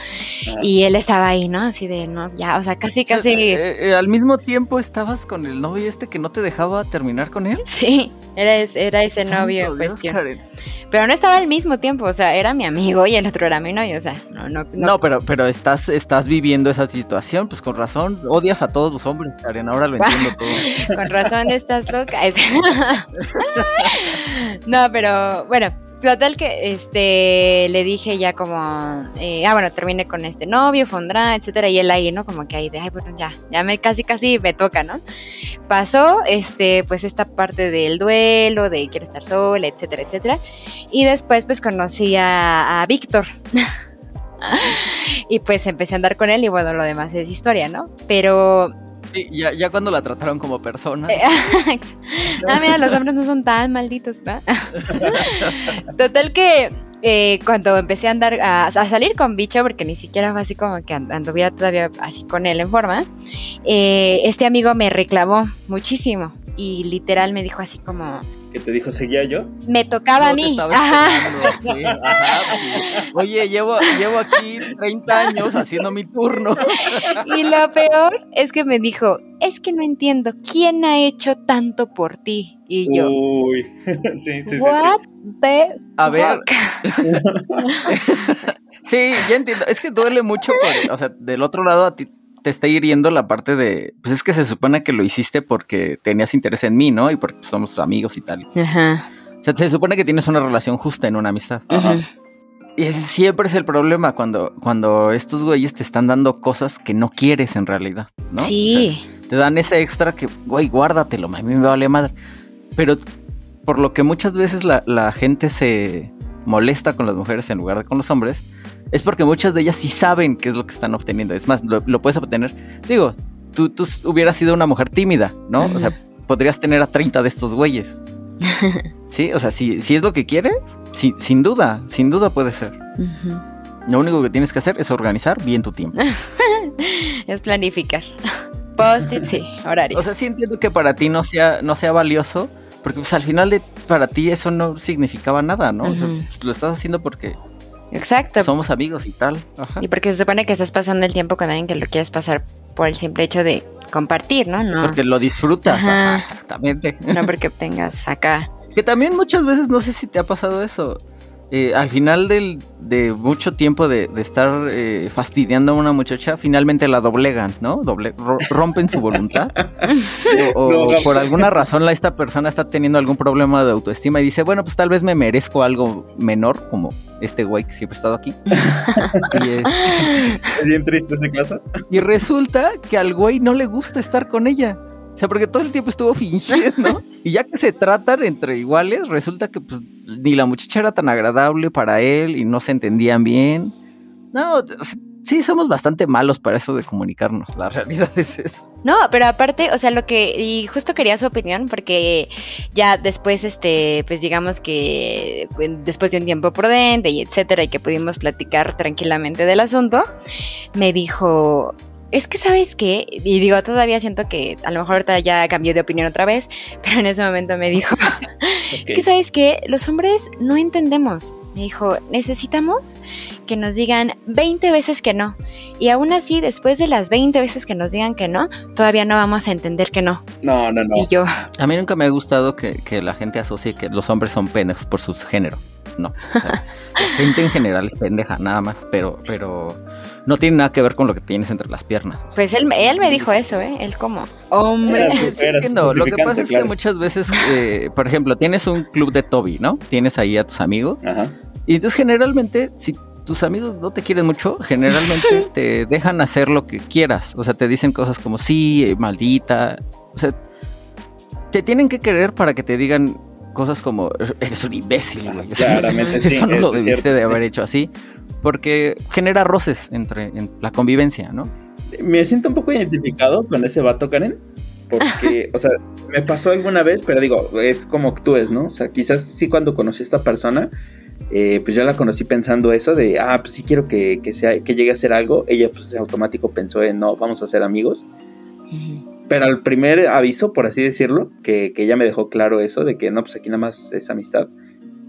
ah. y él estaba ahí, ¿no? Así de, no, ya, o sea, casi, casi... Eh, eh, al mismo tiempo estabas con el novio este que no te dejaba terminar con él. Sí, era, era ese novio en cuestión. Pero no estaba al mismo tiempo, o sea, era mi amigo y el otro era mi novio, o sea, no, no. No, pero, pero estás, estás viviendo esa situación, pues con razón, odias a todos los hombres, Karen, ahora lo entiendo todo. con razón estás loca. no, pero bueno, Total que este le dije ya como, eh, ah, bueno, terminé con este novio, Fondrá, etcétera, y él ahí, ¿no? Como que ahí de, ay, bueno, ya, ya me casi casi me toca, ¿no? Pasó, este, pues esta parte del duelo, de quiero estar sola, etcétera, etcétera. Y después, pues conocí a, a Víctor. y pues empecé a andar con él y bueno, lo demás es historia, ¿no? Pero Ya, ya cuando la trataron como persona. ah, mira, los hombres no son tan malditos, ¿no? Total que eh, cuando empecé a andar, a, salir con bicho, porque ni siquiera fue así como que anduviera todavía así con él en forma, eh, este amigo me reclamó muchísimo y literal me dijo así como, que te dijo seguía yo. Me tocaba a mí. Ajá. Oye, llevo, llevo aquí 30 años haciendo mi turno. Y lo peor es que me dijo, es que no entiendo, ¿quién ha hecho tanto por ti? Y yo. Uy, sí, sí, What sí. The a ver. sí, ya entiendo. Es que duele mucho, o sea, del otro lado a ti te está hiriendo la parte de, pues es que se supone que lo hiciste porque tenías interés en mí, ¿no? Y porque somos amigos y tal. Ajá. O sea, se supone que tienes una relación justa en una amistad. Ajá. Y ese siempre es el problema cuando, cuando estos güeyes te están dando cosas que no quieres en realidad, ¿no? Sí. te dan ese extra que, güey, guárdatelo, a mí me vale madre. Pero por lo que muchas veces la, la gente se molesta con las mujeres en lugar de con los hombres, es porque muchas de ellas sí saben qué es lo que están obteniendo. Es más, lo, puedes obtener. Digo, tú, tú, hubieras sido una mujer tímida, ¿no? O sea, podrías tener a 30 de estos güeyes. sí, o sea, si, si es lo que quieres, sin duda, sin duda puede ser. Lo único que tienes que hacer es organizar bien tu tiempo. es planificar. Post-it, sí, horario. O sea, sí entiendo que para ti no sea, no sea valioso, porque pues al final de para ti eso no significaba nada, ¿no? o sea, lo estás haciendo porque Exacto. Somos amigos y tal. Y porque se supone que estás pasando el tiempo con alguien que lo quieres pasar por el simple hecho de compartir, ¿no? no. Porque lo disfrutas. exactamente. No porque tengas acá. Que también muchas veces, no sé si te ha pasado eso. Eh, al final del, de mucho tiempo de, estar eh, fastidiando a una muchacha, finalmente la doblegan, ¿no? Doble, rompen su voluntad. o, por alguna razón la, esta persona está teniendo algún problema de autoestima y dice, bueno, pues tal vez me merezco algo menor, como este güey que siempre ha estado aquí. y es, bien triste ese caso. Y resulta que al güey no le gusta estar con ella. O sea, porque todo el tiempo estuvo fingiendo. y ya que se tratan entre iguales, resulta que pues ni la muchacha era tan agradable para él y no se entendían bien. No, sí, somos bastante malos para eso de comunicarnos. La realidad es eso. No, pero aparte, o sea, lo que, y justo quería su opinión, porque ya después, este, pues digamos que después de un tiempo prudente y etcétera, y que pudimos platicar tranquilamente del asunto, me dijo, es que sabes qué, y digo, todavía siento que a lo mejor ahorita ya cambió de opinión otra vez, pero en ese momento me dijo, es que sabes qué, los hombres no entendemos. Me dijo, necesitamos que nos digan 20 veces que no. Y aún así, después de las 20 veces que nos digan que no, todavía no vamos a entender que no. No, no, no. Y yo... A mí nunca me ha gustado que, que la gente asocie que los hombres son pendejos por su género. No. la gente en general es pendeja, nada más. Pero, pero no tiene nada que ver con lo que tienes entre las piernas. Pues él, él me dijo eso, ¿eh? Él como, hombre. no, lo que pasa es que muchas veces, eh, por ejemplo, tienes un club de Toby, ¿no? Tienes ahí a tus amigos. Ajá. Y entonces generalmente, si tus amigos no te quieren mucho, generalmente te dejan hacer lo que quieras. O sea, te dicen cosas como, sí, maldita. O sea, te tienen que querer para que te digan cosas como, eres un imbécil, güey. Claramente, eso no lo debiste de haber hecho así porque genera roces entre la convivencia, ¿no? Me siento un poco identificado con ese vato, Karen, porque, o sea, me pasó alguna vez, pero digo, es como actúes, ¿no? O sea, quizás sí cuando conocí a esta persona, eh, pues yo la conocí pensando eso de, ah, pues sí quiero que, sea, que llegue a ser algo. Ella, pues en automático pensó en, no, vamos a ser amigos. Pero al primer aviso, por así decirlo, que, que ella me dejó claro eso, de que no, pues aquí nada más es amistad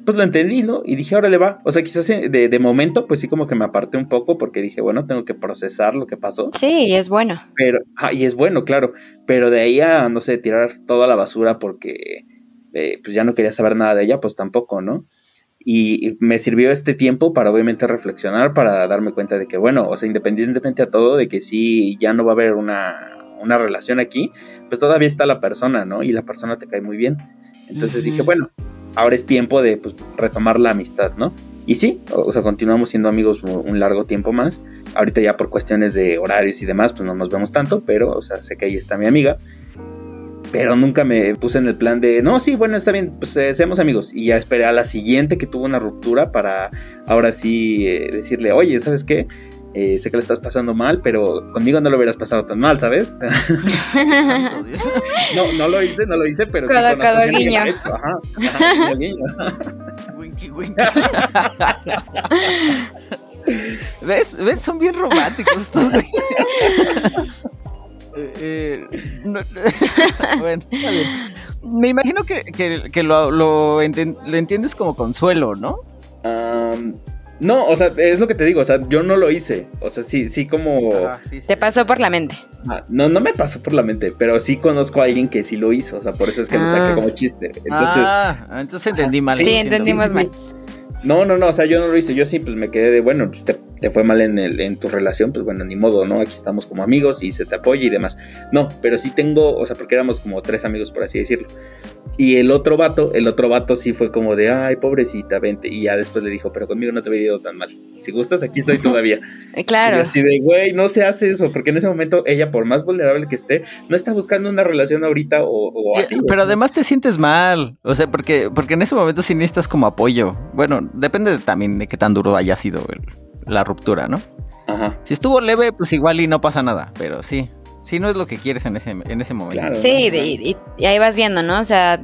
pues lo entendí, ¿no? Y dije, ahora le va. O sea, quizás de, de, momento, pues sí, como que me aparté un poco porque dije, bueno, tengo que procesar lo que pasó. Sí, es bueno. Pero, ah, y es bueno, claro. Pero de ahí a, no sé, tirar toda la basura porque, eh, pues ya no quería saber nada de ella, pues tampoco, ¿no? Y, me sirvió este tiempo para obviamente reflexionar, para darme cuenta de que, bueno, o sea, independientemente a todo, de que sí, ya no va a haber una, una relación aquí, pues todavía está la persona, ¿no? Y la persona te cae muy bien. Entonces dije, bueno, ahora es tiempo de pues, retomar la amistad, ¿no? Y sí, o, sea, continuamos siendo amigos un largo tiempo más. Ahorita ya por cuestiones de horarios y demás, pues no nos vemos tanto, pero, o sea, sé que ahí está mi amiga. Pero nunca me puse en el plan de, no, sí, bueno, está bien, pues eh, seamos amigos. Y ya esperé a la siguiente que tuvo una ruptura para ahora sí eh, decirle, oye, ¿sabes qué? Eh, sé que le estás pasando mal, pero conmigo no lo hubieras pasado tan mal, ¿sabes? no, no lo hice, no lo hice, pero cada, sí cada guiño. Ajá, ajá, guiño. winky, winky. ¿Ves? ¿Ves? Son bien románticos estos eh, eh, bueno, está bien. Me imagino que, lo, entiendes como consuelo, ¿no? No, o sea, es lo que te digo, o sea, yo no lo hice. O sea, sí, sí como... Te pasó por la mente. Ah, no, no me pasó por la mente, pero sí conozco a alguien que sí lo hizo, o sea, por eso es que lo saqué ah. como chiste. Entonces, ah, entonces entendí mal. Sí, entendimos mal. No, no, no, o sea, yo no lo hice, yo sí, pues me quedé de, bueno, pues, te, te, fue mal en, el, en tu relación, pues bueno, ni modo, ¿no? Aquí estamos como amigos y se te apoya y demás. No, pero sí tengo, o sea, porque éramos como tres amigos, por así decirlo. Y el otro vato, el otro vato sí fue como de, ay, pobrecita, vente. Y ya después le dijo, pero conmigo no te había ido tan mal. Si gustas, aquí estoy todavía. claro. Y así de, güey, no se hace eso, porque en ese momento ella, por más vulnerable que esté, no está buscando una relación ahorita o, así. Pero además te sientes mal, o sea, porque, porque en ese momento sí necesitas como apoyo. Bueno, depende también de qué tan duro haya sido la ruptura, ¿no? Ajá. Si estuvo leve, pues igual y no pasa nada, pero sí. Si no es lo que quieres en ese, en ese momento. sí, y, ahí vas viendo, ¿no? O sea,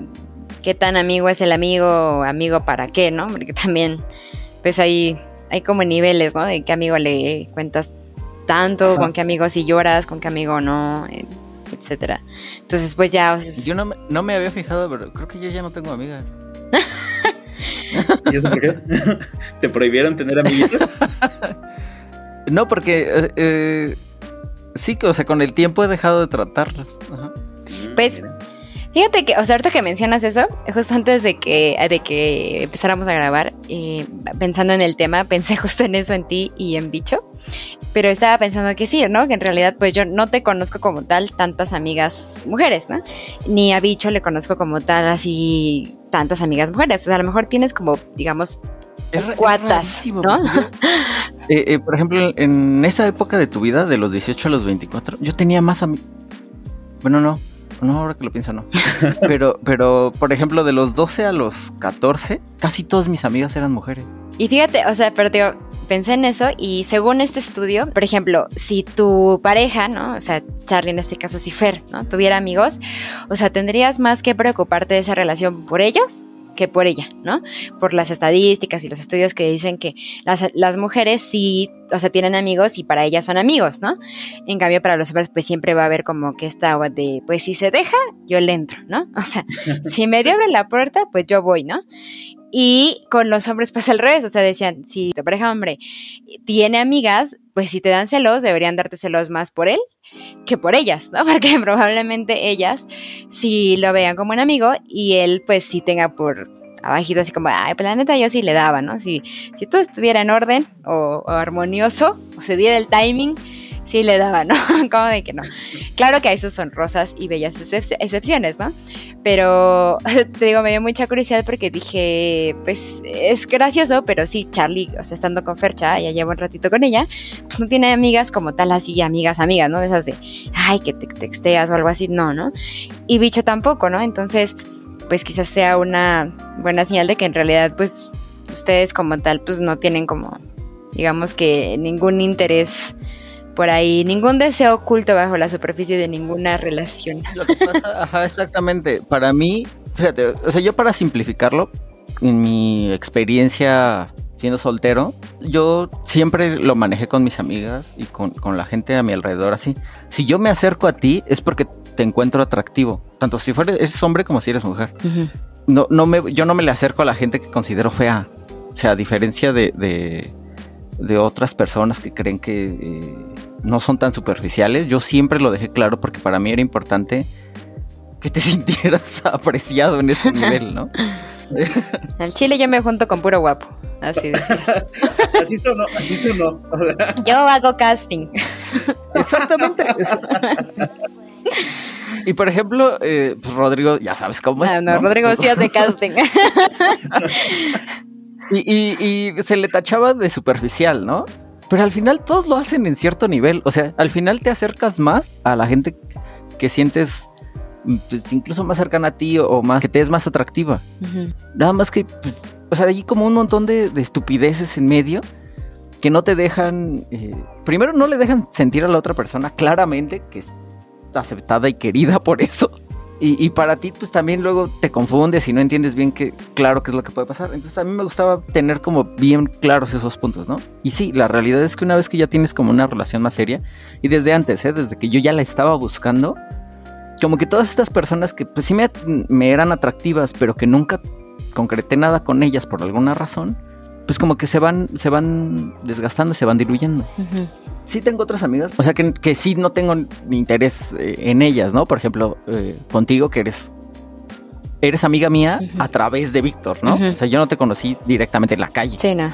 qué tan amigo es el amigo, amigo para qué, ¿no? Porque también, pues ahí hay como niveles, ¿no? De qué amigo le cuentas tanto, con qué amigo si lloras, con qué amigo no, eh, etcétera. Entonces, pues ya... Yo no, no me había fijado, pero creo que yo ya no tengo amigas. ¿Y eso por qué? ¿Te prohibieron tener amiguitos? no, porque... Eh, eh Sí, o sea, con el tiempo he dejado de tratarlas. Pues, fíjate que, o sea, ahorita que mencionas eso, justo antes de que, de que empezáramos a grabar, eh, pensando en el tema, pensé justo en eso en ti y en Bicho. Pero estaba pensando que sí, ¿no? Que en realidad, pues yo no te conozco como tal tantas amigas mujeres, ¿no? Ni a Bicho le conozco como tal así tantas amigas mujeres. O sea, a lo mejor tienes como, digamos, cuatas, ¿no? Eh, eh, por ejemplo, en esa época de tu vida, de los 18 a los 24, yo tenía más amigos. Bueno, no, no, ahora que lo pienso, no. pero, pero, por ejemplo, de los 12 a los 14, casi todas mis amigas eran mujeres. Y fíjate, o sea, pero digo, pensé en eso y según este estudio, por ejemplo, si tu pareja, ¿no? O sea, Charlie en este caso, si Fer, ¿no? Tuviera amigos, o sea, tendrías más que preocuparte de esa relación por ellos que por ella, ¿no? Por las estadísticas y los estudios que dicen que las, mujeres sí, o sea, tienen amigos y para ellas son amigos, ¿no? En cambio, para los hombres, pues siempre va a haber como que esta de, pues si se deja, yo le entro, ¿no? O sea, si me abre la puerta, pues yo voy, ¿no? Y con los hombres pasa al revés, o sea, decían, si tu pareja hombre tiene amigas, pues si te dan celos, deberían darte celos más por él que por ellas, ¿no? Porque probablemente ellas sí lo vean como un amigo y él pues sí tenga por abajito así como, ay, pues la neta yo sí le daba, ¿no? Si, si todo estuviera en orden o, o armonioso o se diera el timing, sí le daba, ¿no? Como de que no. Claro que hay sus honrosas y bellas excepciones, ¿no? Pero te digo, me dio mucha curiosidad porque dije, pues es gracioso, pero sí, Charlie, o sea, estando con Fercha, ya llevo un ratito con ella, pues no tiene amigas como tal así, amigas, amigas, ¿no? Esas de, ay, que te texteas o algo así, no, ¿no? Y bicho tampoco, ¿no? Entonces, pues quizás sea una buena señal de que en realidad, pues, ustedes como tal, pues no tienen como, digamos que ningún interés por ahí, ningún deseo oculto bajo la superficie de ninguna relación. Lo que pasa, ajá, exactamente. Para mí, fíjate, o sea, yo para simplificarlo, en mi experiencia siendo soltero, yo siempre lo manejé con mis amigas y con, la gente a mi alrededor así. Si yo me acerco a ti es porque te encuentro atractivo, tanto si eres hombre como si eres mujer. no, no me, yo no me le acerco a la gente que considero fea. O sea, a diferencia de de otras personas que creen que eh, no son tan superficiales. Yo siempre lo dejé claro porque para mí era importante que te sintieras apreciado en ese nivel, ¿no? Al chile yo me junto con puro guapo. Así decías. así sonó, así sonó. yo hago casting. Exactamente. Y por ejemplo, eh, pues Rodrigo, ya sabes cómo es. Ah, no, Rodrigo sí hace casting. Y, se le tachaba de superficial, ¿no? Pero al final todos lo hacen en cierto nivel. O sea, al final te acercas más a la gente que sientes pues, incluso más cercana a ti o más que te es más atractiva. Nada más que, pues, o sea, hay como un montón de, estupideces en medio que no te dejan, eh, primero no le dejan sentir a la otra persona claramente que es aceptada y querida por eso. Y, para ti, pues también luego te confundes y no entiendes bien qué, claro, qué es lo que puede pasar. Entonces a mí me gustaba tener como bien claros esos puntos, ¿no? Y sí, la realidad es que una vez que ya tienes como una relación más seria, y desde antes, ¿eh? desde que yo ya la estaba buscando, como que todas estas personas que pues sí me, me eran atractivas, pero que nunca concreté nada con ellas por alguna razón, pues como que se van, se van desgastando, se van diluyendo. Sí tengo otras amigas, o sea que, que sí no tengo interés eh, en ellas, ¿no? Por ejemplo, eh, contigo que eres eres amiga mía a través de Víctor, ¿no? O sea, yo no te conocí directamente en la calle. Sí, no.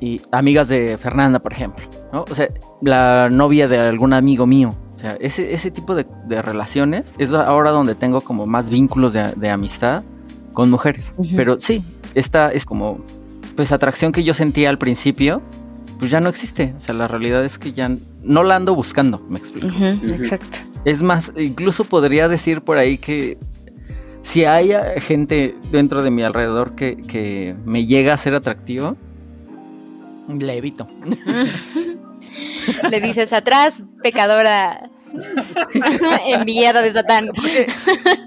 Y amigas de Fernanda, por ejemplo, ¿no? O sea, la novia de algún amigo mío. O sea, ese, ese tipo de, relaciones es ahora donde tengo como más vínculos de, amistad con mujeres. Pero sí, esta es como pues atracción que yo sentía al principio, pues ya no existe. O sea, la realidad es que ya no la ando buscando, me explico. exacto. Es más, incluso podría decir por ahí que si hay gente dentro de mi alrededor que, que me llega a ser atractivo, le evito. Le dices atrás, pecadora. Enviada de Satán.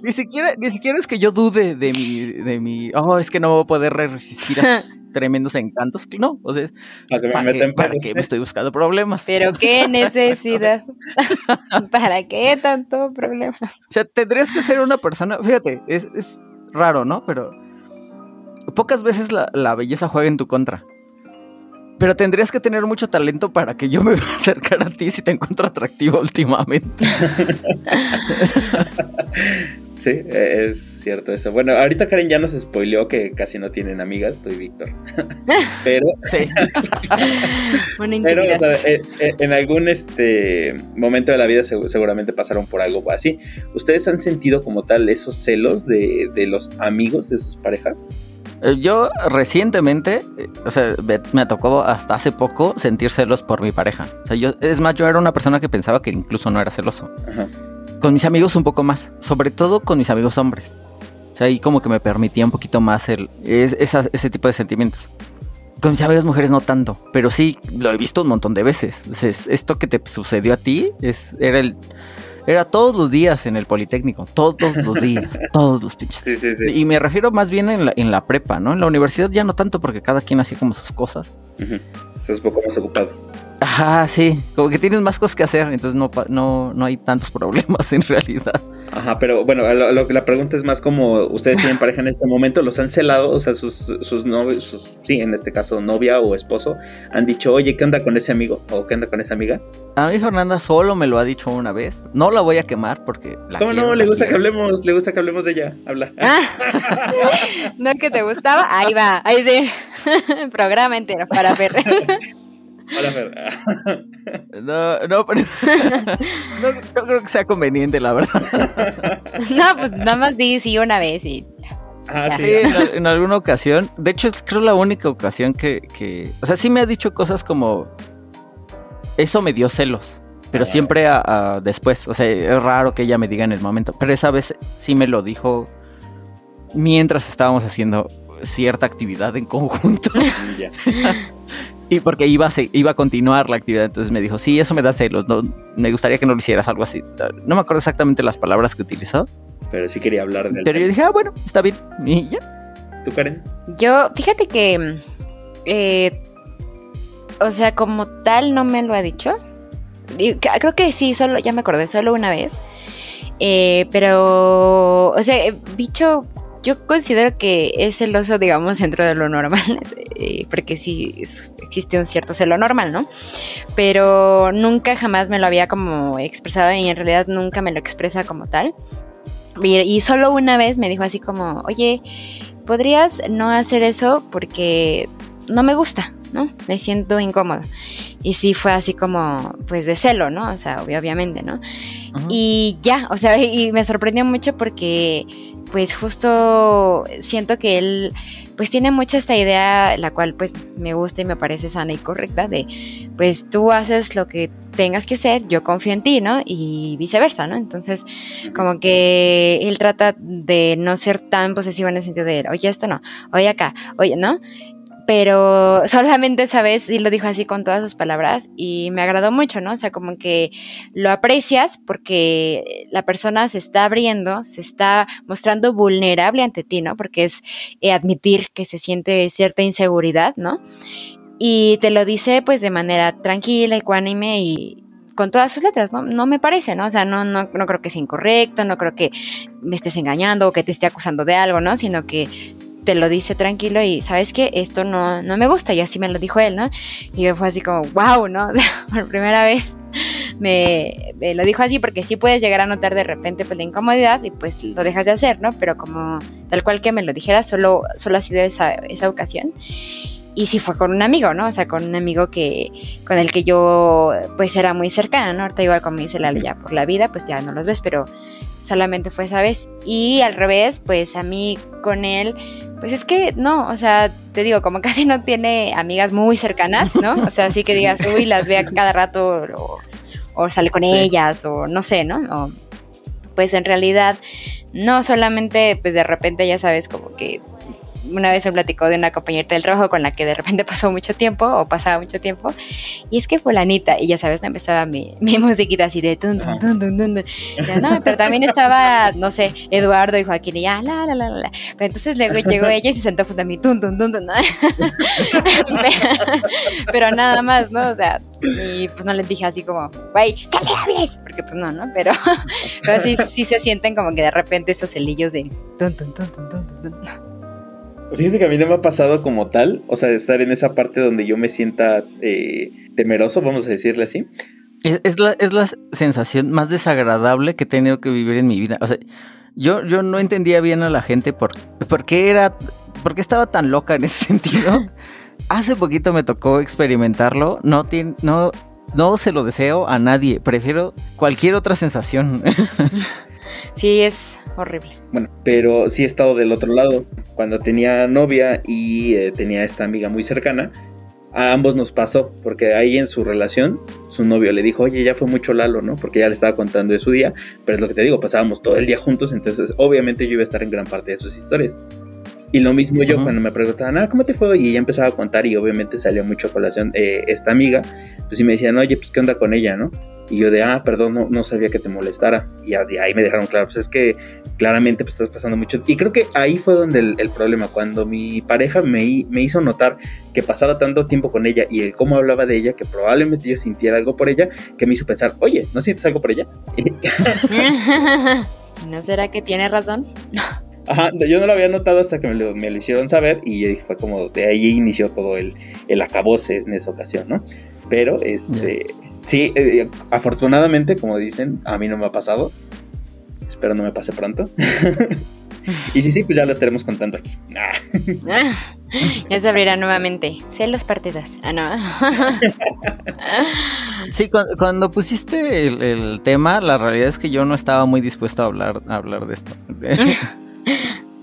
ni siquiera, ni siquiera es que yo dude de mi, de mi, oh, es que no voy a poder resistir a sus tremendos encantos. No, o sea, ¿para, qué, me estoy buscando problemas? Pero qué necesidad. ¿Para qué tanto problema? O sea, tendrías que ser una persona, fíjate, es, es raro, ¿no? Pero pocas veces la, la belleza juega en tu contra. Pero tendrías que tener mucho talento para que yo me acercara a ti si te encuentro atractivo últimamente. sí, e-, es cierto eso. Bueno, ahorita Karen ya nos spoileó que casi no tienen amigas, estoy Víctor. pero. Sí. pero, o sea, e-, e-, en algún este momento de la vida seguramente pasaron por algo así. ¿Ustedes han sentido como tal esos celos de, de los amigos de sus parejas? Eh, yo recientemente, eh, o sea, me tocó hasta hace poco sentir celos por mi pareja. O sea, yo, es más, yo era una persona que pensaba que incluso no era celoso. Con mis amigos un poco más, sobre todo con mis amigos hombres. O sea, ahí como que me permitía un poquito más el, ese tipo de sentimientos. Con mis amigas mujeres no tanto, pero sí lo he visto un montón de veces. esto que te sucedió a ti es, era el era todos los días en el Politécnico, todos los días, todos los pinches. Sí, sí, sí. Y me refiero más bien en la, en la prepa, ¿no? En la universidad ya no tanto porque cada quien hacía como sus cosas. Estás un poco más ocupado. Ajá, sí, como que tienes más cosas que hacer, entonces no, no, no hay tantos problemas en realidad. Ajá, pero bueno, lo, que la pregunta es más como ustedes tienen pareja en este momento, los han celado, o sea, sus, sus novios, sí, en este caso novia o esposo, han dicho, oye, ¿qué onda con ese amigo? ¿O qué onda con esa amiga? A mí Fernanda solo me lo ha dicho una vez, no la voy a quemar porque la ¿Cómo no? Le gusta que hablemos, le gusta que hablemos de ella, habla. Ah. no que te gustaba, ahí va, ahí sí, programa entero para ver. Hola, Fer. No, no, pero no, creo que sea conveniente, la verdad. No, pues nada más di sí una vez y. Ah, sí, en, alguna ocasión. De hecho, es creo la única ocasión que, que. O sea, sí me ha dicho cosas como. Eso me dio celos. Pero ah. siempre a, después. O sea, es raro que ella me diga en el momento. Pero esa vez sí me lo dijo mientras estábamos haciendo cierta actividad en conjunto. Y porque iba a, iba a continuar la actividad, entonces me dijo, sí, eso me da celos, no, me gustaría que no lo hicieras, algo así. No me acuerdo exactamente las palabras que utilizó. Pero sí quería hablar del Pero yo dije, ah, bueno, está bien. Y ya. ¿Tú, Karen? Yo, fíjate que, eh, o sea, como tal no me lo ha dicho. Creo que sí, solo, ya me acordé, solo una vez. Eh, pero, o sea, bicho yo considero que es celoso, digamos, dentro de lo normal, eh, porque sí existe un cierto celo normal, ¿no? Pero nunca jamás me lo había como expresado y en realidad nunca me lo expresa como tal. Y, solo una vez me dijo así como, oye, ¿podrías no hacer eso porque no me gusta, ¿no? Me siento incómodo. Y sí fue así como, pues de celo, ¿no? O sea, obviamente, ¿no? Y ya, o sea, y me sorprendió mucho porque pues justo siento que él pues tiene mucho esta idea, la cual pues me gusta y me parece sana y correcta, de pues tú haces lo que tengas que hacer, yo confío en ti, ¿no? Y viceversa, ¿no? Entonces, como que él trata de no ser tan posesivo en el sentido de, oye, esto no, oye acá, oye, ¿no? Pero solamente esa vez y lo dijo así con todas sus palabras y me agradó mucho, ¿no? O sea, como que lo aprecias porque la persona se está abriendo, se está mostrando vulnerable ante ti, ¿no? Porque es eh, admitir que se siente cierta inseguridad, ¿no? Y te lo dice pues de manera tranquila, ecuánime y con todas sus letras, ¿no? No me parece, ¿no? O sea, no, no, no creo que sea incorrecto, no creo que me estés engañando o que te esté acusando de algo, ¿no? Sino que te lo dice tranquilo y sabes que esto no, no me gusta y así me lo dijo él, ¿no? Y yo fue así como, wow, ¿no? Por primera vez me, lo dijo así porque sí puedes llegar a notar de repente pues la incomodidad y pues lo dejas de hacer, ¿no? Pero como tal cual que me lo dijera, solo, solo ha sido esa, esa ocasión y sí fue con un amigo, ¿no? O sea, con un amigo que con el que yo pues era muy cercana, ¿no? Ahorita igual como dice Lalo, ya por la vida pues ya no los ves, pero solamente fue esa vez. Y al revés, pues a mí con él, pues es que no, o sea, te digo, como casi no tiene amigas muy cercanas, ¿no? O sea, así que digas, uy, las vea cada rato o, sale con ellas o no sé, ¿no? pues en realidad no solamente pues de repente ya sabes como que una vez me platicó de una compañera del trabajo con la que de repente pasó mucho tiempo o pasaba mucho tiempo y es que fue la Anita y ya sabes, no empezaba mi, mi musiquita así de tun, tun, tun, tun, tun. Ya, no, pero también estaba, no sé, Eduardo y Joaquín y ya, la, la, la, la. Pero entonces luego llegó ella y se sentó junto a mí, tun, tun, tun, tun, ¿no? pero nada más, ¿no? O sea, y pues no les dije así como, güey, ¿qué le hables? Porque pues no, ¿no? Pero, pero sí, sí se sienten como que de repente esos celillos de tun, tun, tun, tun, tun, tun. Fíjate que a mí no me ha pasado como tal, o sea, estar en esa parte donde yo me sienta eh, temeroso, vamos a decirle así. Es, la, es la sensación más desagradable que he tenido que vivir en mi vida. O sea, yo, yo no entendía bien a la gente por, por qué era, por qué estaba tan loca en ese sentido. Hace poquito me tocó experimentarlo. No, tiene, no, no se lo deseo a nadie. Prefiero cualquier otra sensación. sí, es horrible. Bueno, pero sí he estado del otro lado. Cuando tenía novia y eh, tenía esta amiga muy cercana, a ambos nos pasó, porque ahí en su relación, su novio le dijo, oye, ya fue mucho Lalo, ¿no? Porque ya le estaba contando de su día, pero es lo que te digo, pasábamos todo el día juntos, entonces obviamente yo iba a estar en gran parte de sus historias. Y lo mismo yo cuando me preguntaban, ah, ¿cómo te fue? Y ella empezaba a contar y obviamente salió mucho a colación eh, esta amiga, pues y me decían, oye, pues qué onda con ella, ¿no? Y yo de, ah, perdón, no, sabía que te molestara. Y ahí me dejaron claro, pues es que claramente pues, estás pasando mucho. Y creo que ahí fue donde el, problema, cuando mi pareja me, me, hizo notar que pasaba tanto tiempo con ella y el cómo hablaba de ella, que probablemente yo sintiera algo por ella, que me hizo pensar, oye, ¿no sientes algo por ella? ¿No será que tiene razón? Ajá, yo no lo había notado hasta que me lo, me lo hicieron saber y fue como de ahí inició todo el, el acabose en esa ocasión, ¿no? Pero este, sí, eh, afortunadamente, como dicen, a mí no me ha pasado. Espero no me pase pronto. y sí, sí, pues ya lo estaremos contando aquí. ya se abrirá nuevamente. Celos partidas. Ah, no. sí, cuando, pusiste el, tema, la realidad es que yo no estaba muy dispuesto a hablar, a hablar de esto.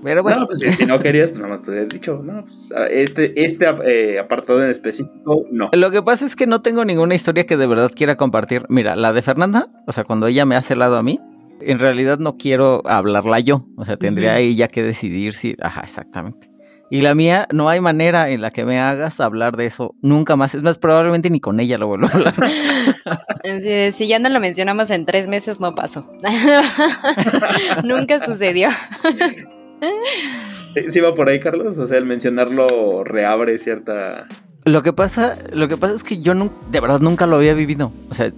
Pero bueno. No, pues si no querías, pues nada más te hubieras dicho, no, pues este, este eh, apartado en específico, no. Lo que pasa es que no tengo ninguna historia que de verdad quiera compartir. Mira, la de Fernanda, o sea, cuando ella me hace lado a mí, en realidad no quiero hablarla yo. O sea, tendría ella que decidir si. Ajá, exactamente. Y la mía, no hay manera en la que me hagas hablar de eso nunca más. Es más, probablemente ni con ella lo vuelvo a hablar. si ya no lo mencionamos en tres meses, no pasó. nunca sucedió. ¿Sí va por ahí, Carlos? O sea, el mencionarlo reabre cierta... Lo que pasa, lo que pasa es que yo de verdad nunca lo había vivido. O sea,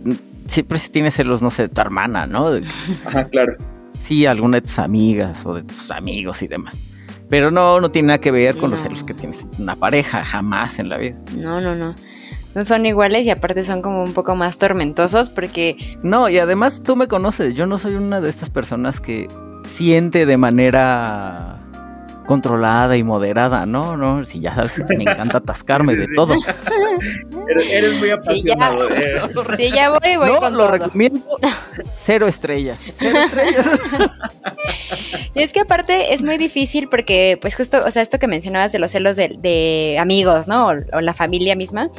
siempre si tienes celos, no sé, tu hermana, ¿no? Ajá, claro. Sí, alguna de tus amigas o de tus amigos y demás. Pero no, no tiene nada que ver con los celos que tienes una pareja, jamás en la vida. No, no, no. No son iguales y aparte son como un poco más tormentosos porque... No, y además tú me conoces, yo no soy una de estas personas que siente de manera controlada y moderada, ¿no? No, si ya sabes que me encanta atascarme de todo. Eres, muy apasionado. Sí, ya, voy, voy no, lo recomiendo. Cero estrellas. Cero estrellas. Y es que aparte es muy difícil porque, pues justo, o sea, esto que mencionabas de los celos de, amigos, ¿no? O, la familia misma,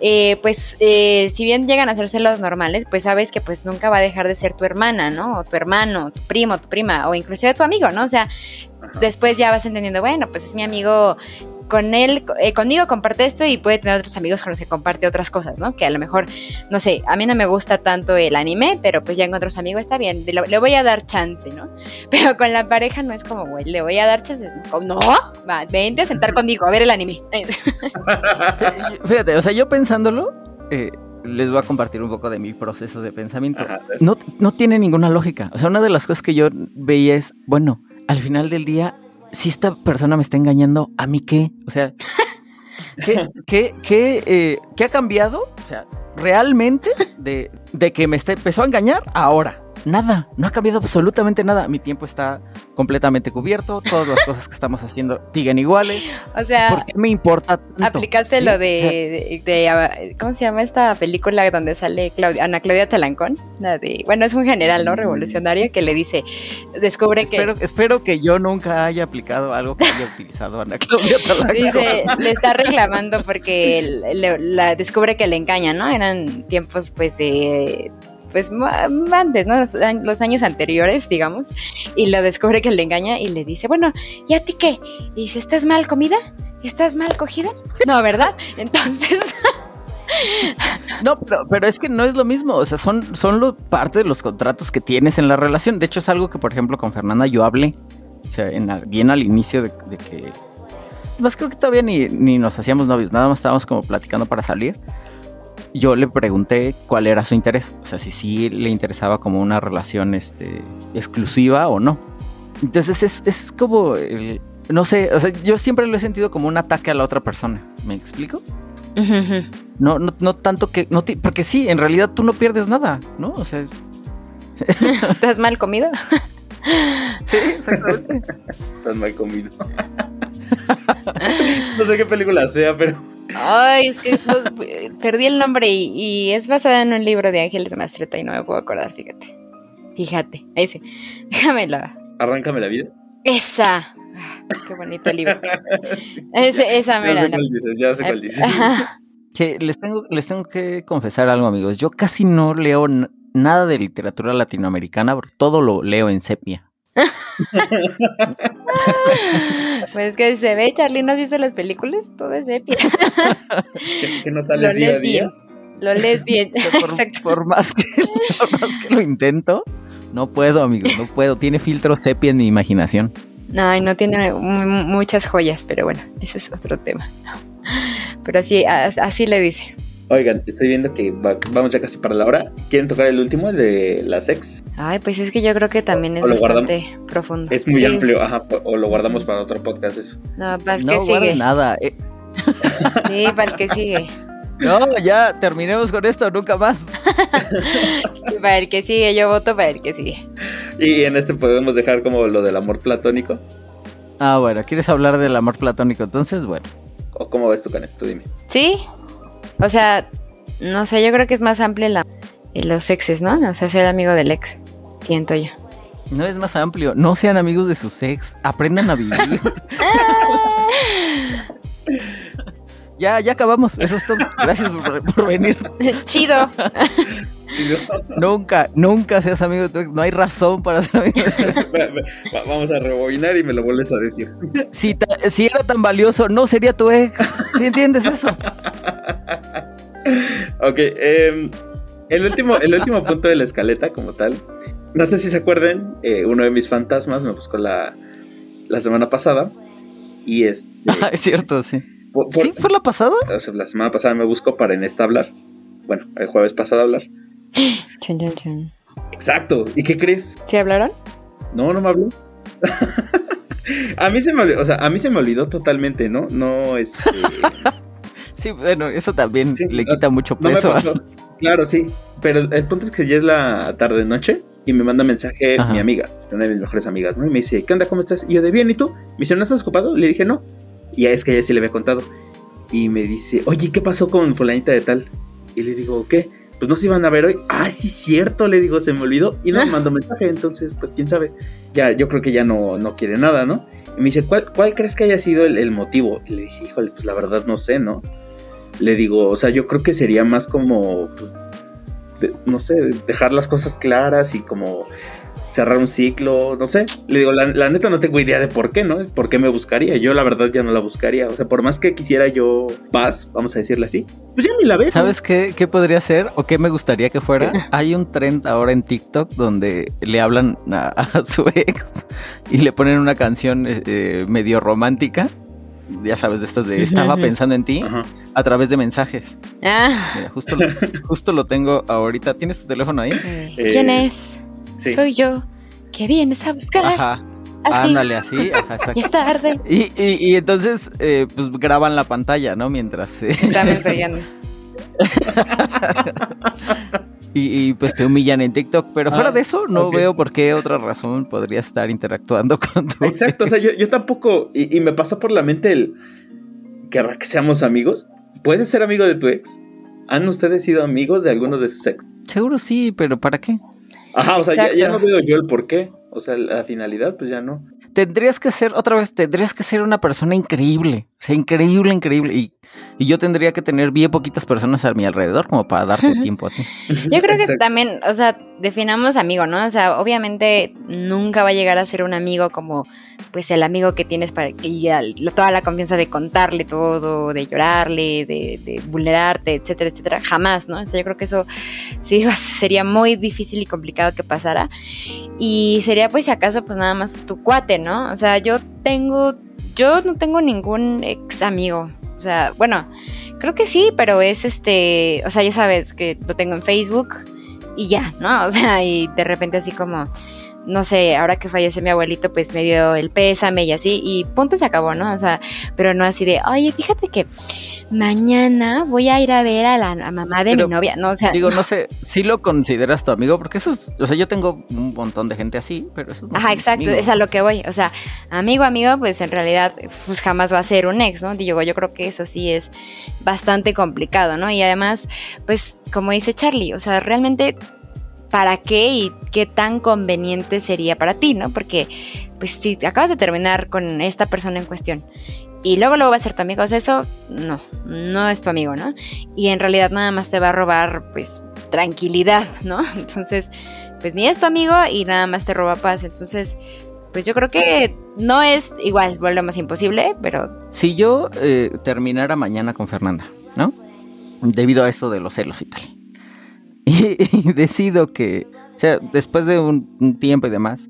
eh, pues eh, si bien llegan a ser celos normales, pues sabes que pues nunca va a dejar de ser tu hermana, ¿no? O tu hermano, tu primo, tu prima, o inclusive tu amigo, ¿no? O sea, después ya vas entendiendo, bueno, pues es mi amigo, con él, eh, conmigo comparte esto y puede tener otros amigos con los que comparte otras cosas, ¿no? Que a lo mejor, no sé, a mí no me gusta tanto el anime, pero pues ya con otros amigos está bien, le, voy a dar chance, ¿no? Pero con la pareja no es como, güey, le voy a dar chance, no, va, vente a sentar conmigo a ver el anime. Fíjate, o sea, yo pensándolo, eh, les voy a compartir un poco de mi proceso de pensamiento. no, no tiene ninguna lógica. O sea, una de las cosas que yo veía es, bueno, al final del día, si esta persona me está engañando, ¿a mí qué? O sea, ¿qué, qué, qué, eh, ¿qué ha cambiado? O sea, realmente de, de que me empezó a engañar ahora nada, no ha cambiado absolutamente nada. Mi tiempo está completamente cubierto, todas las cosas que estamos haciendo siguen iguales. O sea, ¿por qué me importa tanto? Aplicaste lo de, ¿cómo se llama esta película donde sale Ana Claudia Talancón? bueno, es un general, ¿no? Revolucionario que le dice, descubre que... Espero que yo nunca haya aplicado algo que haya utilizado Ana Claudia Talancón. Dice, le está reclamando porque la descubre que le engaña, ¿no? Tiempos pues de pues antes, ¿no? Los, años anteriores, digamos, y lo descubre que le engaña y le dice, bueno, ¿y a ti qué? Y dice, ¿estás mal comida? ¿Estás mal cogida? No, ¿verdad? Entonces... No, pero, es que no es lo mismo, o sea, son, son parte de los contratos que tienes en la relación. De hecho, es algo que, por ejemplo, con Fernanda yo hablé, o sea, en, bien al inicio de, de que... Más creo que todavía ni, ni nos hacíamos novios, nada más estábamos como platicando para salir yo le pregunté cuál era su interés, o sea, si sí le interesaba como una relación este, exclusiva o no. Entonces es, es como, no sé, o sea, yo siempre lo he sentido como un ataque a la otra persona, ¿me explico? No, no, no tanto que, no porque sí, en realidad tú no pierdes nada, ¿no? O sea... ¿Estás mal comido? sí, exactamente. Estás mal comido. no sé qué película sea, pero Ay, es que perdí el nombre y, es basada en un libro de Ángeles Mastreta y no me puedo acordar, fíjate. Fíjate, ahí sí. Déjamela. Arráncame la vida. Esa. Ah, qué bonito libro. esa mera. Ya sé cuál dices, Sí, les tengo, les tengo que confesar algo, amigos. Yo casi no leo nada de literatura latinoamericana, porque todo lo leo en sepia. Pues que se ve, Charlie, ¿no has visto las películas? Todo es épico. que, no sale día a día. Lo lees bien. Por, más que, lo intento, no puedo, amigo, no puedo. Tiene filtro sepia en mi imaginación. No, no tiene muchas joyas, pero bueno, eso es otro tema. Pero así, así le dice. Oigan, estoy viendo que vamos ya casi para la hora. ¿Quieren tocar el último, el de las ex? Ay, pues es que yo creo que también es bastante profundo. Es muy amplio, ajá, o lo guardamos para otro podcast eso. No, para el que sigue. nada. Eh. Sí, para el que sigue. No, ya terminemos con esto, nunca más. para el que sigue, yo voto para el que sigue. Y en este podemos dejar como lo del amor platónico. Ah, bueno, ¿quieres hablar del amor platónico? Entonces, bueno. ¿O cómo ves tu Canet? Tú dime. Sí, o sea, no sé, yo creo que es más amplio la, los exes, ¿no? O sea, ser amigo del ex, siento yo. No es más amplio, no sean amigos de sus ex, aprendan a vivir. ya, ya acabamos, eso es todo. Gracias por, venir. Chido. nunca, nunca seas amigo de tu ex, no hay razón para ser amigo de tu ex. Vamos a rebobinar y me lo vuelves a decir. Si, si era tan valioso, no sería tu ex. ¿Sí entiendes eso? ok, em, el, último, el último punto de la escaleta como tal. No sé si se acuerden, eh, uno de mis fantasmas me buscó la, la semana pasada. Y este... Ah, es cierto, sí. ¿Sí? ¿Fue la pasada? la semana pasada me buscó para en esta hablar. Bueno, el jueves pasado hablar. Exacto. ¿Y qué crees? ¿Sí hablaron? No, no me habló. a mí se me olvidó, o sea, a mí se me olvidó totalmente, ¿no? No, es este, Sí, bueno, eso también le quita mucho peso. Claro, sí. Pero el punto es que ya es la tarde noche y me manda mensaje mi amiga, una de mis mejores amigas, ¿no? Y me dice, ¿qué onda? ¿Cómo estás? Y yo de bien, ¿y tú? Me dice, ¿no estás ocupado? Le dije, no. Y es que ella sí le había contado. Y me dice, oye, ¿qué pasó con fulanita de tal? Y le digo, ¿qué? Pues no se iban a ver hoy. Ah, sí, cierto, le digo, se me olvidó. Y no me mandó mensaje, entonces, pues quién sabe. Ya, yo creo que ya no, no quiere nada, ¿no? Y me dice, ¿cuál, cuál crees que haya sido el, motivo? Y le dije, híjole, pues la verdad no sé, ¿no? Le digo, o sea, yo creo que sería más como, pues, no sé, dejar las cosas claras y como cerrar un ciclo, no sé. Le digo, la, neta no tengo idea de por qué, ¿no? ¿Por qué me buscaría? Yo la verdad ya no la buscaría. O sea, por más que quisiera yo paz, vamos a decirle así, pues ya ni la veo. ¿Sabes qué, qué podría ser o qué me gustaría que fuera? Hay un trend ahora en TikTok donde le hablan a, su ex y le ponen una canción eh, medio romántica ya sabes, de estas de estaba pensando en ti a través de mensajes. Ah. justo, lo, justo lo tengo ahorita. ¿Tienes tu teléfono ahí? Eh, ¿Quién Soy yo. ¿Qué vienes a buscar? Ajá. Ándale, así. Ajá, es tarde. Y, y, entonces, eh, pues graban la pantalla, ¿no? Mientras. Eh... Están ensayando. y, pues te humillan en TikTok. Pero fuera ah, de eso, no veo por qué otra razón podría estar interactuando con tu. Exacto, o sea, yo, yo tampoco. Y, y, me pasó por la mente el. ¿Querrá que seamos amigos? ¿Puedes ser amigo de tu ex? ¿Han ustedes sido amigos de algunos de sus ex? Seguro sí, pero ¿para qué? Ajá, o sea, ya, ya, no veo yo el por qué. O sea, la finalidad, pues ya no tendrías que ser, otra vez, tendrías que ser una persona increíble. O sea, increíble, increíble. Y, y yo tendría que tener bien poquitas personas a mi alrededor como para darte tiempo a ti. Yo creo que también, o sea, definamos amigo, ¿no? O sea, obviamente nunca va a llegar a ser un amigo como, pues, el amigo que tienes para que toda la confianza de contarle todo, de llorarle, de, de vulnerarte, etcétera, etcétera. Jamás, ¿no? O sea, yo creo que eso sí sería muy difícil y complicado que pasara. Y sería, pues, si acaso, pues nada más tu cuate, ¿no? O sea, yo tengo, yo no tengo ningún ex amigo. O sea, bueno, creo que sí, pero es este, o sea, ya sabes que lo tengo en Facebook y ya, ¿no? O sea, y de repente así como no sé, ahora que falleció mi abuelito, pues me dio el pésame y así, y punto se acabó, ¿no? O sea, pero no así de, oye, fíjate que mañana voy a ir a ver a la mamá de mi novia, ¿no? O sea. Digo, no sé, si lo consideras tu amigo, porque eso es, o sea, yo tengo un montón de gente así, pero eso Ajá, exacto, es a lo que voy, o sea, amigo, amigo, pues en realidad, pues jamás va a ser un ex, ¿no? Digo, yo creo que eso sí es bastante complicado, ¿no? Y además, pues, como dice Charlie, o sea, realmente para qué y qué tan conveniente sería para ti, ¿no? Porque, pues, si acabas de terminar con esta persona en cuestión y luego luego va a ser tu amigo, o eso no, no es tu amigo, ¿no? Y en realidad nada más te va a robar, pues, tranquilidad, ¿no? Entonces, pues ni es tu amigo y nada más te roba paz. Entonces, pues yo creo que no es igual, volvemos imposible, pero... Si yo eh, terminara mañana con Fernanda, ¿no? Debido a esto de los celos y tal y, decido que, o sea, después de un, tiempo y demás,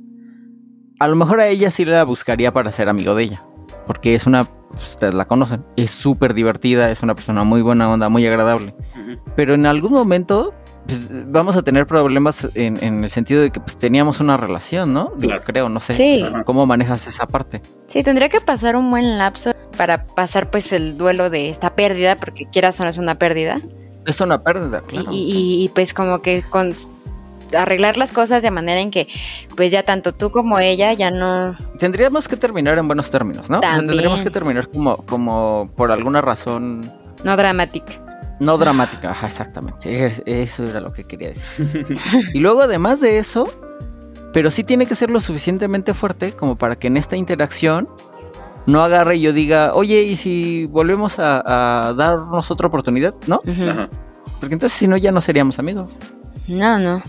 a lo mejor a ella sí la buscaría para ser amigo de ella. Porque es una, ustedes la conocen, es súper divertida, es una persona muy buena onda, muy agradable. Pero en algún momento pues, vamos a tener problemas en, el sentido de que pues, teníamos una relación, ¿no? creo, no sé. Sí. ¿Cómo manejas esa parte? Sí, tendría que pasar un buen lapso para pasar pues el duelo de esta pérdida, porque quieras o no es una pérdida. Es una pérdida, claro. Y, pues como que con arreglar las cosas de manera en que pues ya tanto tú como ella ya no... Tendríamos que terminar en buenos términos, ¿no? tendríamos que terminar como, como por alguna razón... No dramática. No dramática, ajá, exactamente. Eso era lo que quería decir. y luego además de eso, pero sí tiene que ser lo suficientemente fuerte como para que en esta interacción no agarre y yo diga, oye, ¿y si volvemos a, darnos otra oportunidad? ¿No? Porque entonces si no, ya no seríamos amigos. No, no.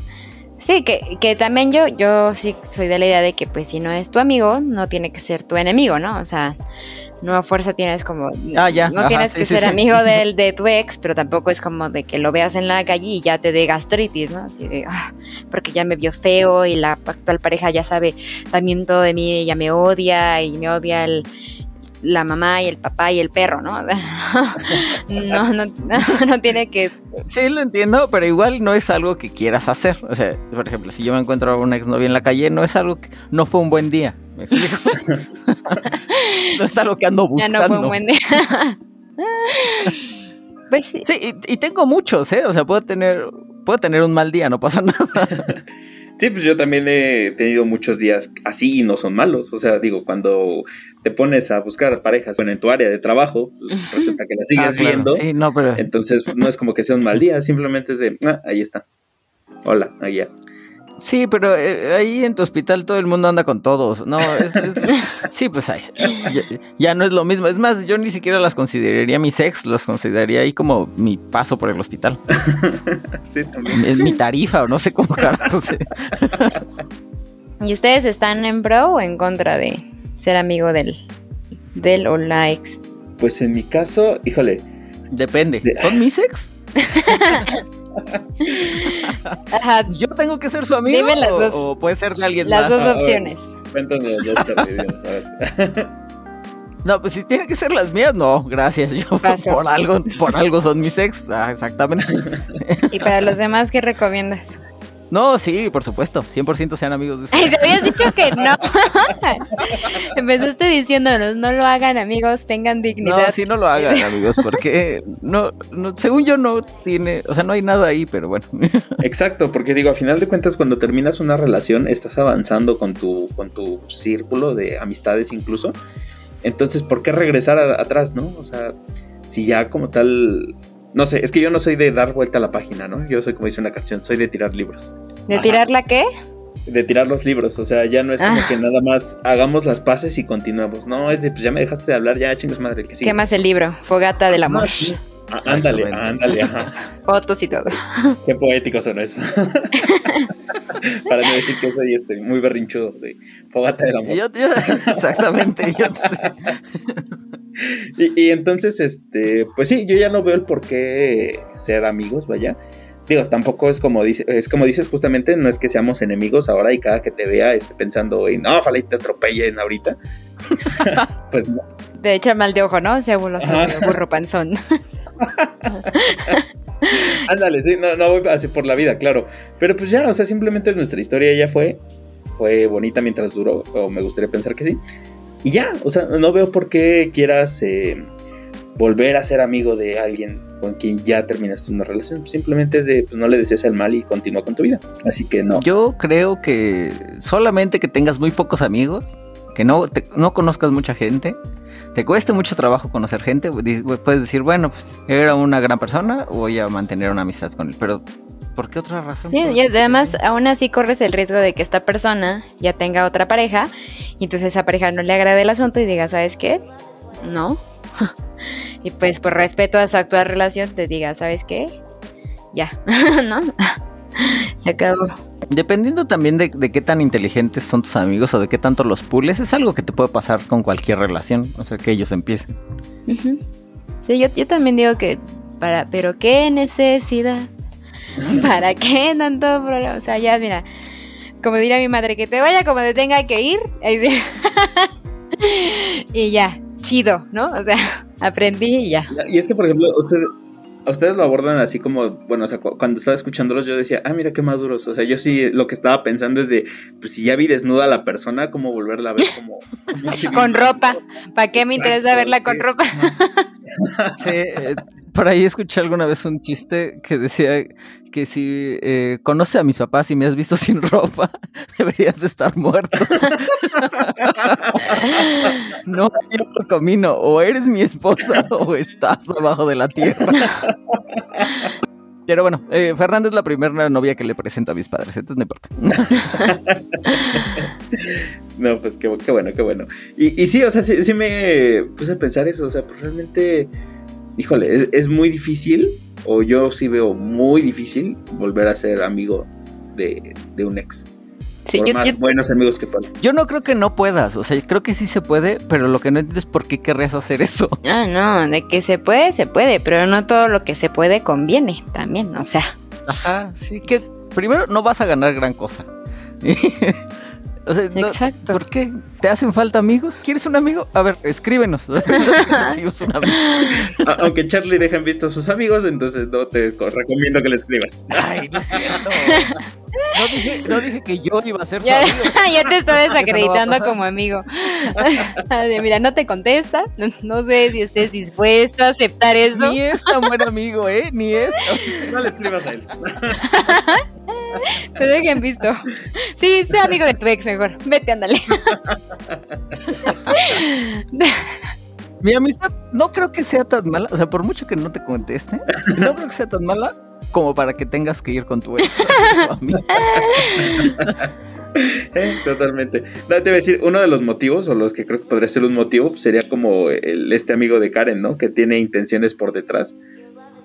Sí, que, que también yo, yo sí soy de la idea de que pues si no es tu amigo, no tiene que ser tu enemigo, ¿no? O sea, no a fuerza tienes como... Ah, ya. No tienes que ser amigo del, de tu ex, pero tampoco es como de que lo veas en la calle y ya te dé gastritis, ¿no? Así de, ah, porque ya me vio feo y la actual pareja ya sabe también todo de mí, ya me odia y me odia el, la mamá y el papá y el perro, ¿no? no, no, no, tiene que... Sí, lo entiendo, pero igual no es algo que quieras hacer. O sea, por ejemplo, si yo me encuentro a una exnovia en la calle, no es algo que... No fue un buen día, ¿me explico? no es algo que ando buscando. Ya no fue un buen día. pues sí. Sí, y, y, tengo muchos, ¿eh? O sea, puedo tener, puedo tener un mal día, no pasa nada. Sí, pues yo también he tenido muchos días así y no son malos. O sea, digo, cuando te pones a buscar parejas en tu área de trabajo, pues, resulta que las sigues ah, viendo. Sí, no, pero... Entonces no es como que sea un mal día, simplemente es de, ah, ahí está. Hola, allá. Sí, pero eh, ahí en tu hospital todo el mundo anda con todos. No, es, sí, pues ahí, ya, no es lo mismo. Es más, yo ni siquiera las consideraría mi sex, las consideraría ahí como mi paso por el hospital. sí, también. Es mi tarifa o no sé cómo carajo ¿Y ustedes están en pro o en contra de ser amigo del, del o la ex? Pues en mi caso, híjole. Depende. ¿Son mis ex? ¿Yo tengo que ser su amigo? Dime las dos. O, puede ser de alguien las más. Las dos opciones. Cuéntanos, No, pues si tienen que ser las mías, no, gracias. Yo por algo, por algo son mis ex, ah, exactamente. ¿Y para los demás qué recomiendas? No, sí, por supuesto, 100% sean amigos de ustedes. Ay, te habías dicho que no. Empezaste diciéndonos, no lo hagan amigos, tengan dignidad. No, sí, no lo hagan amigos, porque no, no, según yo no tiene, o sea, no hay nada ahí, pero bueno. Exacto, porque digo, a final de cuentas, cuando terminas una relación, estás avanzando con tu, con tu círculo de amistades incluso. Entonces, ¿por qué regresar atrás, no? O sea, si ya como tal no sé, es que yo no soy de dar vuelta a la página, ¿no? Yo soy como dice una canción, soy de tirar libros. ¿De tirar la qué? De tirar los libros, o sea, ya no es como ah. que nada más hagamos las paces y continuemos. No, es de, pues ya me dejaste de hablar, ya chingas madre, que sí. ¿Qué más el libro? Fogata del amor. Ah, ándale, ándale, ajá. Fotos y todo. Qué poético son eso. Para no decir que soy este, muy berrinchudo de Fogata del amor. exactamente, yo sé. y, entonces, este, pues sí, yo ya no veo el por qué ser amigos, vaya. Digo, tampoco es como dice, es como dices justamente, no es que seamos enemigos ahora y cada que te vea esté pensando en, no, ojalá y te atropellen ahorita. pues no. De hecho, mal de ojo, ¿no? Se burro panzón. Ándale, sí, no, no voy así por la vida, claro. Pero pues ya, o sea, simplemente nuestra historia ya fue, fue bonita mientras duró, o me gustaría pensar que sí. Y ya, o sea, no veo por qué quieras eh, volver a ser amigo de alguien con quien ya terminaste una relación. Simplemente es de, pues no le desees el mal y continúa con tu vida. Así que no. Yo creo que solamente que tengas muy pocos amigos, que no, no conozcas mucha gente, te cueste mucho trabajo conocer gente, puedes decir, bueno, pues era una gran persona, voy a mantener una amistad con él, pero ¿Por qué otra razón? y además, aún así corres el riesgo de que esta persona ya tenga otra pareja y entonces esa pareja no le agrade el asunto y diga, ¿sabes qué? No. y pues por respeto a su actual relación te diga, ¿sabes qué? Ya, ¿no? Se acabó. Dependiendo también de, qué tan inteligentes son tus amigos o de qué tanto los pules, es algo que te puede pasar con cualquier relación. O sea, que ellos empiecen. Sí, yo, yo también digo que para, pero qué necesidad ¿Para qué tanto problema? O sea, ya, mira, como diría mi madre, que te vaya como te tenga que ir. y ya, chido, ¿no? O sea, aprendí y ya. Y es que, por ejemplo, ustedes, ustedes lo abordan así como, bueno, o sea, cuando estaba escuchándolos yo decía, ah, mira qué maduros. O sea, yo sí lo que estaba pensando es de, pues si ya vi desnuda a la persona, ¿cómo volverla a ver como... con ropa. ¿Para qué me interesa verla con ropa? sí, eh, por ahí escuché alguna vez un chiste que decía que si eh, conoce a mis papás y me has visto sin ropa, deberías de estar muerto. no hay otro camino, o eres mi esposa o estás abajo de la tierra. Pero bueno, eh, Fernanda es la primera novia que le presento a mis padres, entonces no importa. no, pues qué, bueno, qué bueno. Y, y sí, o sea, sí, sí, me puse a pensar eso, o sea, pues realmente híjole, es, muy difícil, o yo sí veo muy difícil volver a ser amigo de, un ex. Sí, más buenos amigos que puedan. Yo no creo que no puedas, o sea, creo que sí se puede, pero lo que no entiendo es por qué querrías hacer eso. Ah, no, de que se puede, se puede, pero no todo lo que se puede conviene también, o sea. Ajá, sí, que primero no vas a ganar gran cosa. Exacto. ¿Por qué? ¿Te hacen falta amigos? ¿Quieres un amigo? A ver, escríbenos. Aunque Charlie deja en visto a sus amigos, entonces no te recomiendo que le escribas. Ay, no es cierto. No dije, que yo iba a ser su ya, amigo. ya te estoy desacreditando como amigo. Mira, no te contesta. No, sé si estés dispuesto a aceptar eso. Ni es tan buen amigo, ¿eh? Ni es. No le escribas a él. Te dejen visto. Sí, sea amigo de tu ex mejor. Vete, ándale. Mi amistad no creo que sea tan mala, o sea, por mucho que no te conteste, no creo que sea tan mala como para que tengas que ir con tu ex. eh, totalmente. No, te voy a decir, uno de los motivos, o los que creo que podría ser un motivo, sería como este amigo de Karen, ¿no? Que tiene intenciones por detrás.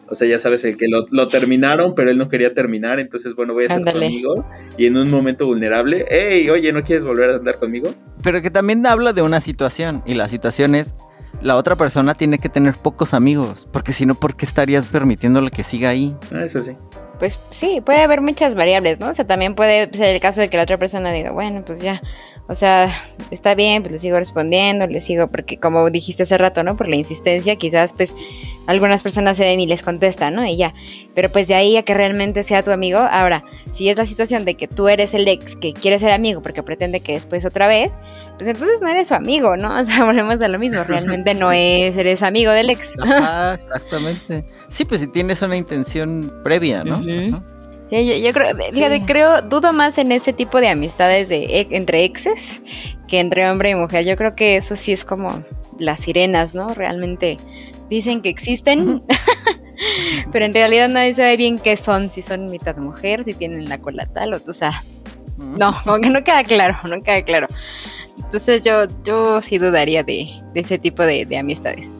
O sea, ya sabes, el que lo, terminaron, pero él no quería terminar, entonces, bueno, voy a ser tu amigo. Y en un momento vulnerable, hey, oye, ¿no quieres volver a andar conmigo? Pero que también habla de una situación, y la situación es, la otra persona tiene que tener pocos amigos, porque si no, ¿por qué estarías permitiéndole que siga ahí? Ah, eso sí. pues sí, puede haber muchas variables, ¿no? O sea, también puede ser el caso de que la otra persona diga, bueno, pues ya, o sea, está bien, pues le sigo respondiendo, le sigo, porque como dijiste hace rato, ¿no? Por la insistencia, quizás pues algunas personas se ven y les contestan, ¿no? Y ya. Pero pues de ahí a que realmente sea tu amigo. Ahora, si es la situación de que tú eres el ex que quiere ser amigo porque pretende que después otra vez, pues entonces no eres su amigo, ¿no? O sea, volvemos a lo mismo. Realmente no es, eres amigo del ex. Ajá, exactamente. Sí, pues si tienes una intención previa, ¿no? Yo, creo, fíjate, creo, dudo más en ese tipo de amistades de entre exes que entre hombre y mujer. Yo creo que eso sí es como las sirenas, ¿no? Realmente dicen que existen, pero en realidad nadie sabe bien qué son, si son mitad mujer, si tienen la cola tal, o, o sea, no, aunque no queda claro, no queda claro. Entonces yo, yo sí dudaría de, ese tipo de, de, amistades.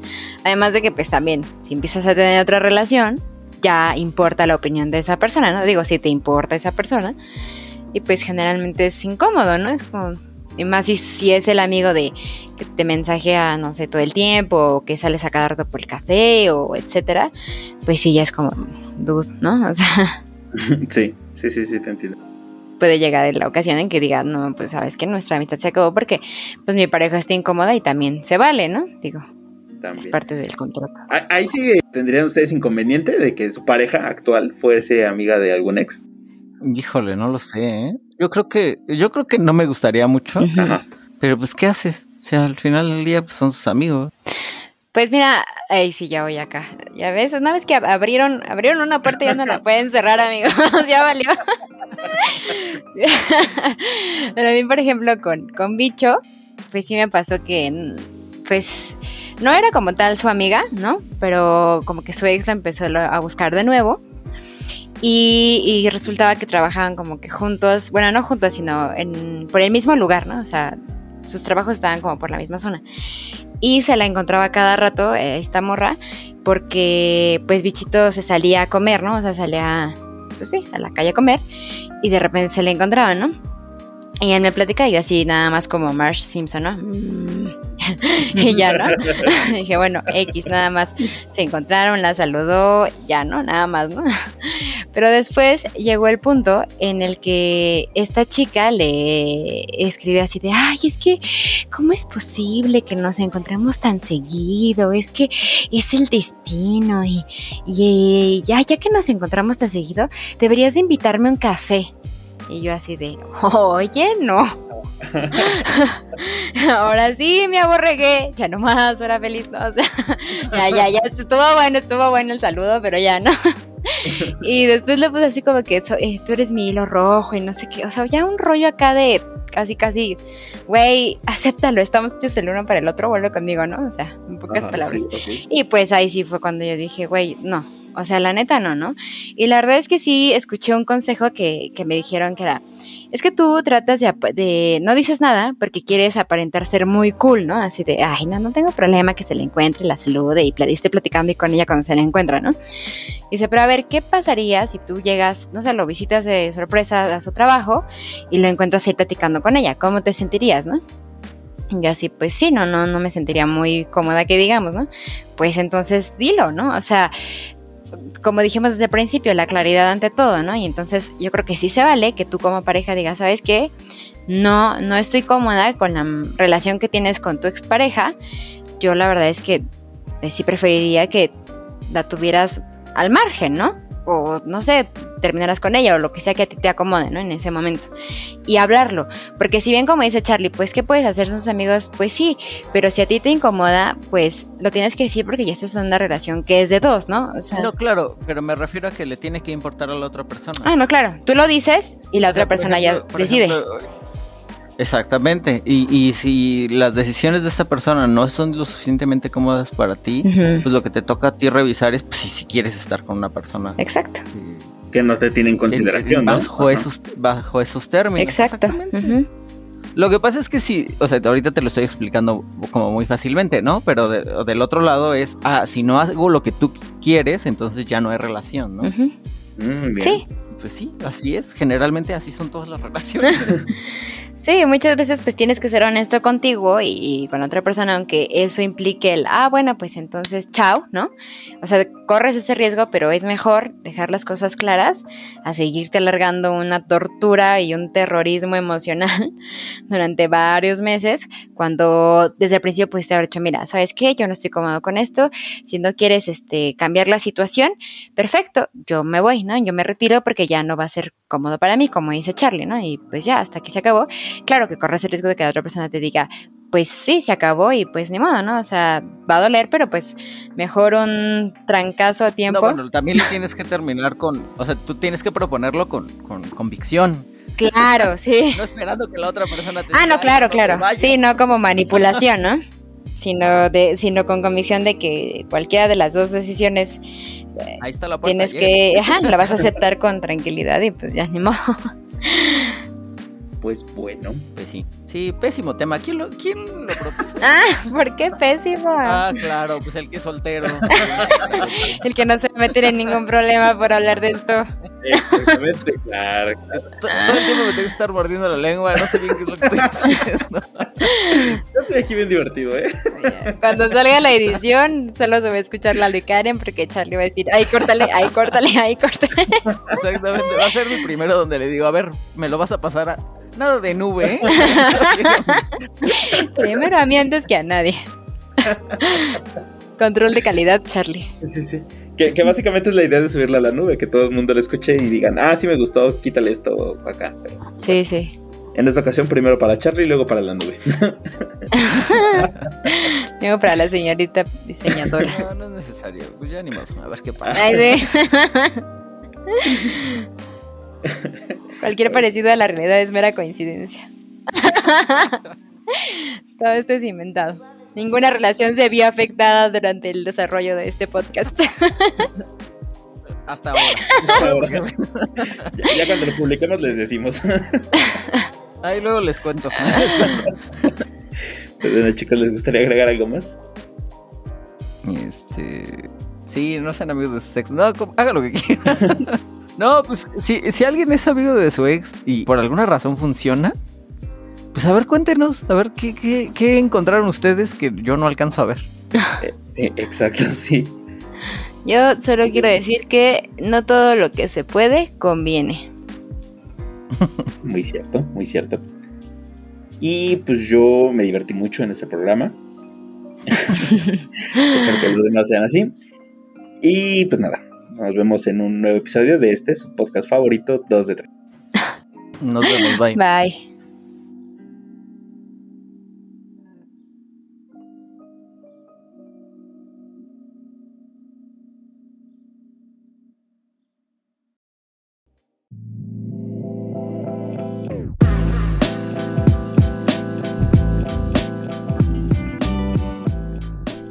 Además de que pues también, si empiezas a tener otra relación, ya importa la opinión de esa persona, ¿no? Digo, si te importa esa persona. Y pues generalmente es incómodo, ¿no? Es como, y más si, si es el amigo de que te mensajea, no sé, todo el tiempo, o que sales a cada rato por el café, o etcétera, pues sí, ya es como, dude, ¿no? O sea. Sí, sí, sí, sí, te entiendo. Puede llegar en la ocasión en que diga, no, pues sabes que nuestra amistad se acabó porque pues mi pareja está incómoda y también se vale, ¿no? Digo, es parte del contrato. Ahí sí tendrían ustedes inconveniente de que su pareja actual fuese amiga de algún ex. Híjole, no lo sé, ¿eh? Yo creo que, yo creo que no me gustaría mucho. Pero pues, ¿qué haces? O sea, al final del día pues, son sus amigos. Pues mira, ahí sí ya voy acá. Ya ves, una vez que abrieron, abrieron una puerta ya no la pueden cerrar, amigos. ya valió. Pero a mí, por ejemplo, con, con Bicho, pues sí me pasó que, pues, no era como tal su amiga, ¿no? Pero como que su ex la empezó a buscar de nuevo. Y, resultaba que trabajaban como que juntos, bueno, no juntos, sino en, por el mismo lugar, ¿no? O sea, sus trabajos estaban como por la misma zona. Y se la encontraba cada rato eh, esta morra porque pues bichito se salía a comer, ¿no? O sea, salía, pues sí, a la calle a comer y de repente se le encontraba, ¿no? Y él me platica y yo así nada más como Marsh Simpson, ¿no? Mm. y ya, ¿no? dije, bueno, X, nada más se encontraron, la saludó, ya, ¿no? Nada más, ¿no? Pero después llegó el punto en el que esta chica le escribe así de, ay, es que, ¿cómo es posible que nos encontremos tan seguido? Es que es el destino y, y ya, ya que nos encontramos tan seguido, deberías de invitarme a un café. Y yo así de, oye, no. ahora sí me aborregué, ya no más, era feliz, ¿no? O sea, ya, ya, ya, estuvo bueno, estuvo bueno el saludo, pero ya no. y después le puse así como que eh, tú eres mi hilo rojo y no sé qué, o sea, ya un rollo acá de casi, casi, güey, acéptalo, estamos hechos el uno para el otro, vuelve conmigo, ¿no? O sea, en pocas palabras. Y pues ahí sí fue cuando yo dije, güey, no, o sea, la neta no, ¿no? Y la verdad es que sí escuché un consejo que, que me dijeron que era, es que tú tratas de, de, no dices nada porque quieres aparentar ser muy cool, ¿no? Así de, ay, no, no tengo problema que se le encuentre, la salude y esté platicando y con ella cuando se la encuentra, ¿no? Dice, pero a ver, ¿qué pasaría si tú llegas, no sé, lo visitas de sorpresa a su trabajo y lo encuentras ahí platicando con ella? ¿Cómo te sentirías, no? Y yo así, pues sí, no, no, no me sentiría muy cómoda que digamos, ¿no? Pues entonces dilo, ¿no? O sea, como dijimos desde el principio, la claridad ante todo, ¿no? Y entonces yo creo que sí se vale que tú como pareja digas, ¿sabes qué? No, no estoy cómoda con la relación que tienes con tu expareja. Yo la verdad es que eh, sí preferiría que la tuvieras al margen, ¿no? O no sé, terminarás con ella o lo que sea que a ti te acomode, ¿no? En ese momento. Y hablarlo. Porque si bien como dice Charlie, pues ¿qué puedes hacer sus amigos? Pues sí, pero si a ti te incomoda, pues lo tienes que decir porque ya estás en una relación que es de dos, ¿no? no, claro, pero me refiero a que le tiene que importar a la otra persona. Ah, no, claro. Tú lo dices y la otra persona ya decide. Exactamente. Y, y, si las decisiones de esa persona no son lo suficientemente cómodas para ti, pues lo que te toca a ti revisar es pues, si, quieres estar con una persona. Exacto. Que no te tiene en consideración, bajo, Esos, bajo esos términos. Exacto. Lo que pasa es que si, o sea, ahorita te lo estoy explicando como muy fácilmente, ¿no? Pero del otro lado es, ah, si no hago lo que tú quieres, entonces ya no hay relación, ¿no? Mm, sí. Pues sí, así es. Generalmente así son todas las relaciones. Sí, muchas veces pues tienes que ser honesto contigo y, con otra persona, aunque eso implique el, ah, bueno, pues entonces, chao, ¿no? O sea, corres ese riesgo, pero es mejor dejar las cosas claras a seguirte alargando una tortura y un terrorismo emocional durante varios meses, cuando desde el principio pudiste haber dicho, mira, ¿sabes qué? Yo no estoy cómodo con esto, si no quieres este, cambiar la situación, perfecto, yo me voy, ¿no? Yo me retiro porque ya no va a ser cómodo para mí, como dice Charlie, ¿no? Y pues ya, hasta aquí se acabó. Claro que corres el riesgo de que la otra persona te diga, pues sí, se acabó y pues ni modo, ¿no? O sea, va a doler, pero pues mejor un trancazo a tiempo. No, bueno, también tienes que terminar con, o sea, tú tienes que proponerlo con, con convicción. Claro, sí. No esperando que la otra persona te Ah, no, claro, claro. Sí, no como manipulación, ¿no? Sino de sino con convicción de que cualquiera de las dos decisiones Ahí está la puerta tienes que, ajá, la vas a aceptar con tranquilidad y pues ya ni modo pues bueno. Pues sí. Sí, pésimo tema. ¿Quién lo, quién lo propuso? Ah, ¿por qué pésimo? Ah, claro, pues el que es soltero. el que no se mete en ningún problema por hablar de esto. Exactamente, claro. Todo el tiempo me tengo que estar mordiendo la lengua, no sé bien qué es lo que estoy haciendo. Yo estoy aquí bien divertido, ¿eh? Cuando salga la edición, solo se va a escuchar la de Karen porque Charlie va a decir, ay, córtale, ay, córtale, ay, córtale. Exactamente, va a ser mi primero donde le digo, a ver, me lo vas a pasar a Nada de nube, ¿eh? Primero a mí antes que a nadie. Control de calidad, Charlie. Sí, sí. Que, básicamente es la idea de subirla a la nube, que todo el mundo lo escuche y digan, ah, sí me gustó, quítale esto acá. Sí, sí. En esta ocasión primero para Charlie y luego para la nube. luego para la señorita diseñadora. No, no es necesario. Pues ya ni más. A ver qué pasa. Ay, sí. Cualquier parecido a la realidad es mera coincidencia. Todo esto es inventado. Ninguna relación se vio afectada durante el desarrollo de este podcast. Hasta ahora. ya, cuando lo publiquemos les decimos. Ahí luego les cuento. Pues bueno, chicos, ¿les gustaría agregar algo más? Este. Sí, no sean amigos de su sexo. No, haga lo que quieran. No, pues si, si alguien es amigo de su ex y por alguna razón funciona, pues a ver, cuéntenos, a ver qué, qué, encontraron ustedes que yo no alcanzo a ver. Eh, exacto, sí. Yo solo quiero decir que no todo lo que se puede conviene. Muy cierto, muy cierto. Y pues yo me divertí mucho en este programa. Espero que los demás sean así. Y pues nada, nos vemos en un nuevo episodio de este, su podcast favorito, 2 de 3. Nos vemos, bye. Bye.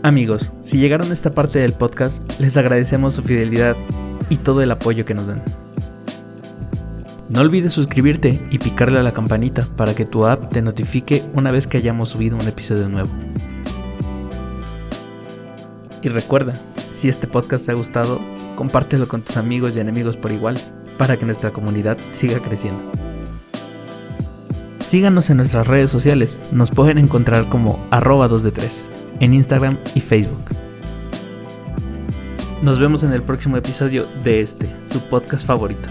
Amigos, si llegaron a esta parte del podcast, les agradecemos su fidelidad y todo el apoyo que nos dan. No olvides suscribirte y picarle a la campanita para que tu app te notifique una vez que hayamos subido un episodio nuevo. Y recuerda, si este podcast te ha gustado, compártelo con tus amigos y enemigos por igual para que nuestra comunidad siga creciendo. Síganos en nuestras redes sociales, nos pueden encontrar como arroba 2 de 3 en Instagram y Facebook. Nos vemos en el próximo episodio de este, su podcast favorito.